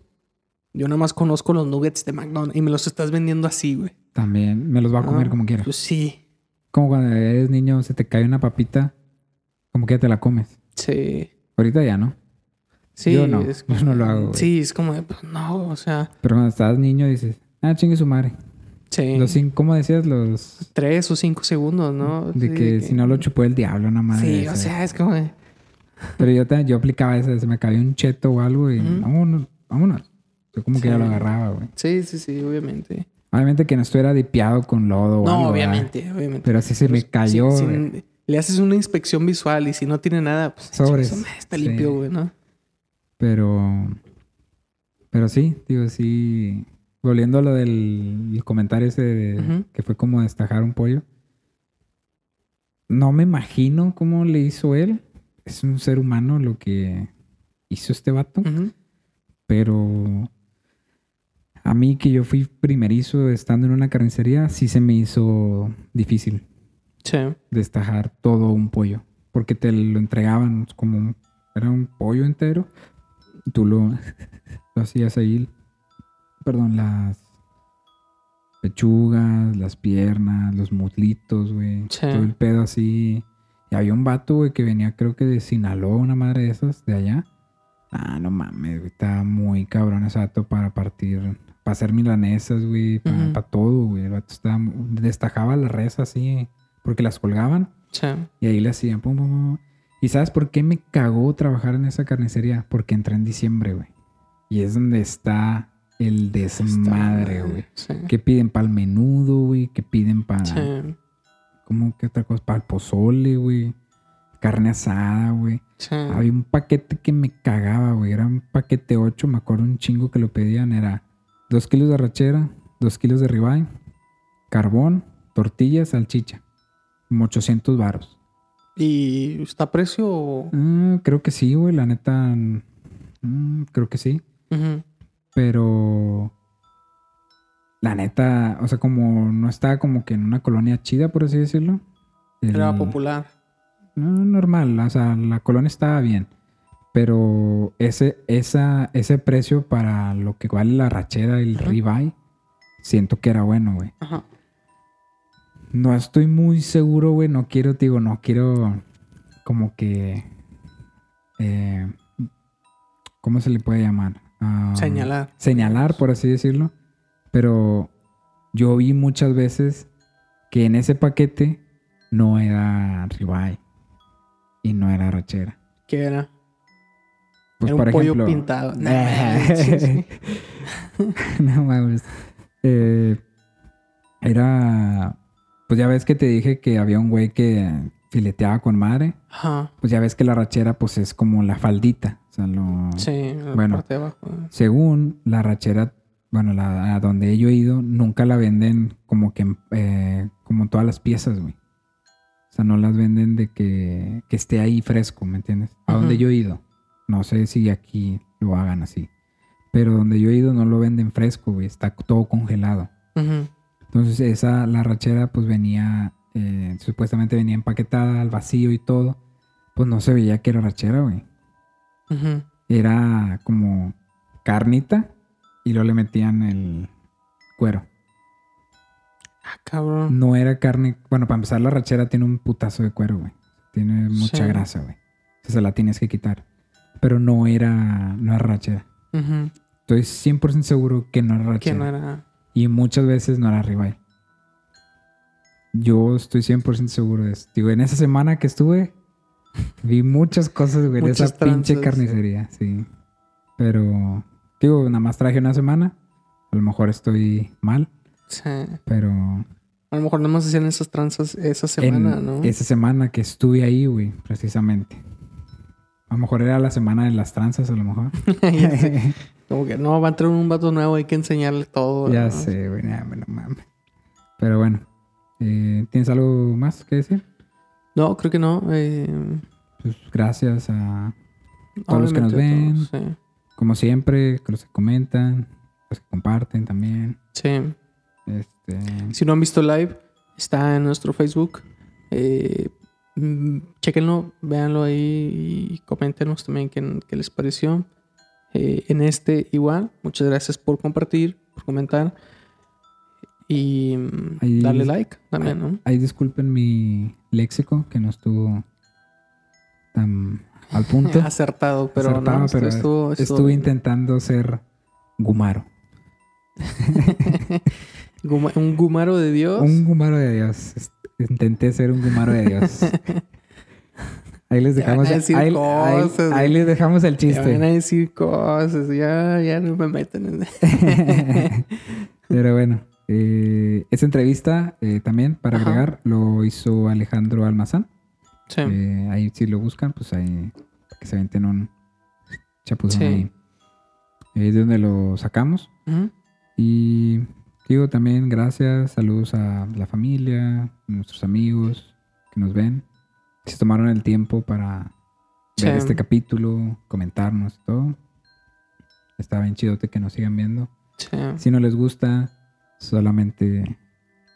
Yo nada más conozco los nuggets de McDonald's y me los estás vendiendo así, güey. También me los va a comer Ah, como quiera. Pues sí, Como cuando eres niño se te cae una papita, como que ya te la comes. sí. Ahorita ya no. Sí, Yo no, es- yo no lo hago, güey. Sí, es como de, pues, no, o sea, Pero cuando estás niño dices, ah, chingue su madre. sí. Los cinco, ¿cómo decías? Los Tres o cinco segundos, ¿no? de Sí, que si no lo chupó el diablo, una madre. Sí, de o sea, es como de, Pero yo, te- yo aplicaba eso, se me cabía un cheto o algo y Ujú. vámonos, vámonos. Yo como que ya Sí. lo agarraba, güey. sí, sí, sí, obviamente. Obviamente que no estuviera dipeado con lodo o No, algo, ¿verdad? obviamente, obviamente. Pero así se me Pero cayó, si- si le haces una inspección visual y si no tiene nada, pues Sobres. madre, está Sí. limpio, güey, ¿no? Pero. Pero sí, digo, sí. Volviendo a lo del el comentario ese de Ujú. que fue como destajar un pollo. No me imagino cómo le hizo él. Es un ser humano lo que hizo este vato. Ujú. Pero a mí que yo fui primerizo estando en una carnicería, sí se me hizo difícil Sí. destajar todo un pollo. Porque te lo entregaban como un- era un pollo entero. y Tú lo, *laughs* lo hacías ahí. Perdón, las pechugas, las piernas, los muslitos, güey. Sí. Todo el pedo así. Y había un vato, güey, que venía creo que de Sinaloa, una madre de esas, de allá. Ah, no mames, güey. Estaba muy cabrón ese vato para partir, para hacer milanesas, güey, para, todo, güey. El vato estaba, destajaba la res así, porque las colgaban Sí. y ahí le hacían pum, pum, pum. ¿Y sabes por qué me cagó trabajar en esa carnicería? Porque entré en diciembre, güey. Y es donde está el desmadre, güey. Sí. ¿Qué piden para el menudo, güey? ¿Qué piden para... Sí. ¿Cómo que otra cosa? Para el pozole, güey. Carne asada, güey. Sí. Había un paquete que me cagaba, güey. Era un paquete 8, me acuerdo un chingo que lo pedían. Era 2 kilos de arrachera, 2 kilos de ribeye, carbón, tortillas, salchicha. Como 800 varos. ¿Y está a precio? Ah, creo que sí, güey. La neta, mm, creo que sí. Pero... La neta, o sea, como no estaba como que en una colonia chida, por así decirlo. Era popular. No, normal, o sea, la colonia estaba bien. Pero ese, esa, ese precio para lo que vale la rachera el ribeye, siento que era bueno, güey. Ajá. No estoy muy seguro, güey. No quiero, digo, no quiero como que... eh, ¿Cómo se le puede llamar? Ah, Señalar. Señalar, por así decirlo. Pero yo vi muchas veces que en ese paquete no era ribeye y no era rachera. ¿Qué era? Pues por un pollo pintado. *laughs* *laughs* No mames. Eh, era. Pues ya ves que te dije que había un güey que fileteaba con madre. Ajá. Pues ya ves que la rachera, pues es como la faldita. O sea, lo. Sí, la Bueno. parte de abajo. Según la rachera, bueno, la, a donde yo he ido, nunca la venden como que eh, como todas las piezas, güey. O sea, no las venden de que, que esté ahí fresco, ¿me entiendes? A donde yo he ido. No sé si aquí lo hagan así. Pero donde yo he ido no lo venden fresco, güey. Está todo congelado. Entonces esa, la rachera pues venía, eh, supuestamente venía empaquetada al vacío y todo. Pues no se veía que era rachera, güey. Era como carnita y luego le metían el cuero. Ah, cabrón. No era carne. Bueno, para empezar, la rachera tiene un putazo de cuero, güey. Tiene mucha Sí. grasa, güey. Entonces se la tienes que quitar. Pero no era, no era rachera. Ujú. Estoy 100% seguro que no era Que rachera. no era. Y muchas veces no era ribeye. Yo estoy 100% seguro de eso. Digo, en esa semana que estuve, *laughs* vi muchas cosas, güey, de esa Muchas pinche carnicería, sí. Pero, digo, nada más traje una semana. A lo mejor estoy mal, Sí. pero A lo mejor nada más hacían esas tranzas esa semana, en ¿no? esa semana que estuve ahí, güey, precisamente. A lo mejor era la semana de las tranzas, a lo mejor. *laughs* Como que no, va a entrar un vato nuevo, hay que enseñarle todo. ya ¿no? sé, güey, no mames. Pero bueno, eh, ¿tienes algo más que decir? No, creo que no. Eh, Pues gracias a Todos los que nos ven. todos, Como siempre, que los que comentan, los que comparten también. Sí. sí. Este, Si no han visto live, está en nuestro Facebook. Eh, mm, chéquenlo, véanlo ahí y coméntenos también qué, qué les pareció. Eh, en este igual, muchas gracias por compartir, por comentar y mm, Ahí- darle like también, ¿no? ahí disculpen mi léxico, que no estuvo tan al punto. *laughs* Acertado, pero Acertado, no, pero estuvo, estuvo- Estuve intentando ser gumaro. *laughs* Guma- un gumaro de Dios. Un gumaro de Dios. Intenté ser un gumaro de Dios. *laughs* Ahí les dejamos, a decir ahí, ahí- cosas, ahí les dejamos el Ya van a chiste. decir cosas, ya, ya no me meten en... *laughs* *laughs* Pero bueno, eh, esa entrevista eh, también, para Ajá. agregar, lo hizo Alejandro Almazán. Sí. Eh, ahí si lo buscan, pues ahí que se venten un chapuzón Sí. ahí. Es de donde lo sacamos. Y digo también gracias, saludos a la familia, a nuestros amigos que nos ven, que se tomaron el tiempo para ver este capítulo, comentarnos y todo. Está bien chidote que nos sigan viendo. Sí. Si no les gusta, solamente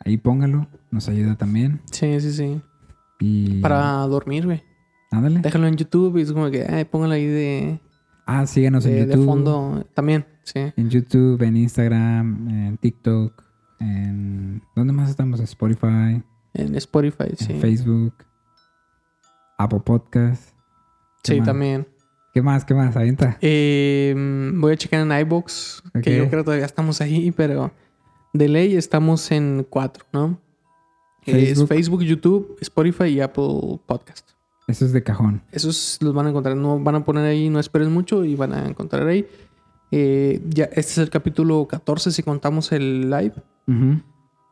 ahí póngalo. Nos ayuda también. Sí, sí, sí. Y. Para dormir, güey. Ándale. Déjalo en YouTube y es como que, ay, póngalo ahí de, Ah, síganos de, en de YouTube. fondo también. Sí. En YouTube, en Instagram, en TikTok, en... ¿Dónde más estamos? En Spotify, En Spotify, sí. en Facebook, Apple Podcast. ¿Qué Sí, más? también. ¿Qué más? ¿Qué más? Avienta. Eh, voy a checar en iBox, que yo creo que todavía estamos ahí, pero de ley estamos en cuatro, ¿no? Facebook. Es Facebook, YouTube, Spotify y Apple Podcast. Eso es de cajón. Esos los van a encontrar, no van a poner ahí, no esperes mucho y van a encontrar ahí. Eh, ya, este es el capítulo 14 si contamos el live.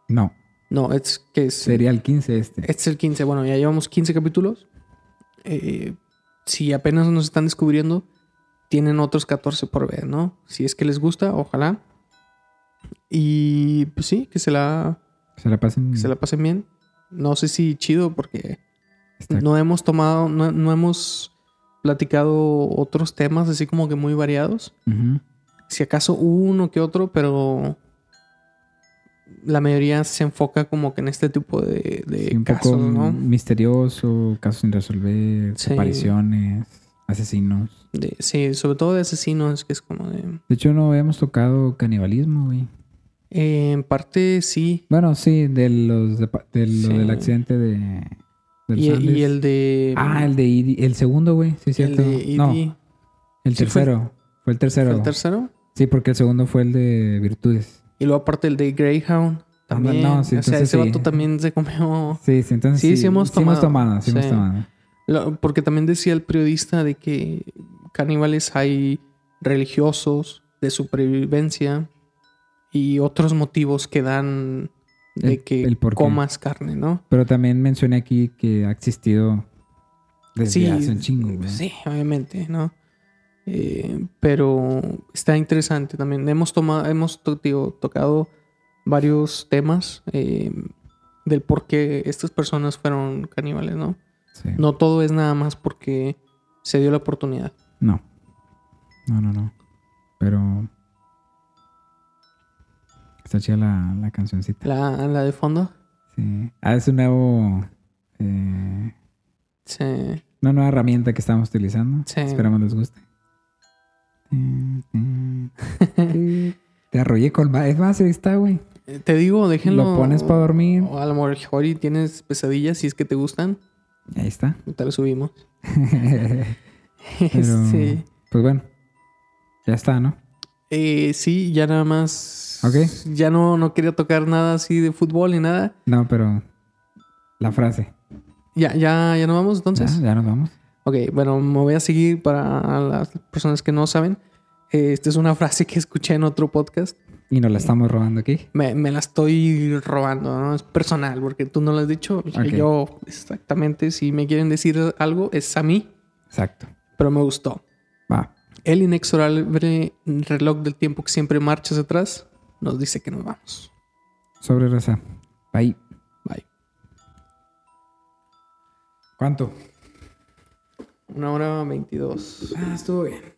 No, No, es que es, sería el 15 este. este es el 15. Bueno, ya llevamos 15 capítulos. Eh, si apenas nos están descubriendo, tienen otros 14 por ver, ¿no? Si es que les gusta, ojalá. Y pues sí, que se la, Se la pasen. que se la pasen bien. No sé si chido porque está- no hemos tomado, no, no hemos platicado otros temas así como que muy variados. Si acaso uno que otro, pero la mayoría se enfoca como que en este tipo de, de Sí, un casos, poco ¿no? misterioso, casos sin resolver, Sí. apariciones, asesinos. De- sí, sobre todo de asesinos, que es como de... De hecho, no habíamos tocado canibalismo, güey. Eh, en parte sí. Bueno, sí, de los de, lo Sí. del accidente de, Y, el de... Ah, el de Idi- el segundo, güey, sí es el cierto. de no, E.D. el Sí, fue- tercero. Fue, el tercero. ¿Fue el tercero? Sí, porque el segundo fue el de virtudes. Y luego aparte el de Greyhound. También. no, sí, o sea, ese sí. vato también se comió... Sí, sí, entonces Sí, sí hemos tomado. tomado, sí, hemos Sí. tomado. Lo- porque también decía el periodista de que caníbales hay religiosos, de supervivencia y otros motivos que dan de que el comas carne, ¿no? Pero también mencioné aquí que ha existido desde Sí, hace un chingo, güey. sí, obviamente, ¿no? Eh, pero está interesante también. Hemos tomado, hemos digo, tocado varios temas eh, del por qué estas personas fueron caníbales, ¿no? Sí. No todo es nada más porque se dio la oportunidad. No. No, no, no. Pero. Está chida la, la cancioncita. La, la de fondo. Sí. Ah, es un nuevo. eh, Sí. una nueva herramienta que estamos utilizando. Sí. Esperamos les guste. *laughs* Te arrollé con. Es más, ahí está, güey. Te digo, déjenlo. Lo pones para dormir. O a lo mejor y tienes pesadillas si es que te gustan. Ahí está. Te lo subimos. *laughs* Pero, *laughs* sí. Pues bueno. Ya está, ¿no? Eh, sí, ya nada más. Ok. Ya no, no quería tocar nada así de fútbol ni nada. No, pero. La frase. Ya, ya, ya nos vamos entonces. Ya, ya nos vamos. Ok, bueno, me voy a seguir para las personas que no saben. Eh, Esta es una *laughs* frase que escuché en otro podcast. Y nos la estamos robando aquí. Me, me la estoy robando, ¿no? Es personal, porque tú no lo has dicho. Ok. Yo, exactamente, si me quieren decir algo, es a mí, Exacto. pero me gustó. Va. El inexorable reloj del tiempo que siempre marcha hacia atrás nos dice que nos vamos. Sobre raza. Bye. Bye. ¿Cuánto? Una hora veintidós. Ah, estuvo bien.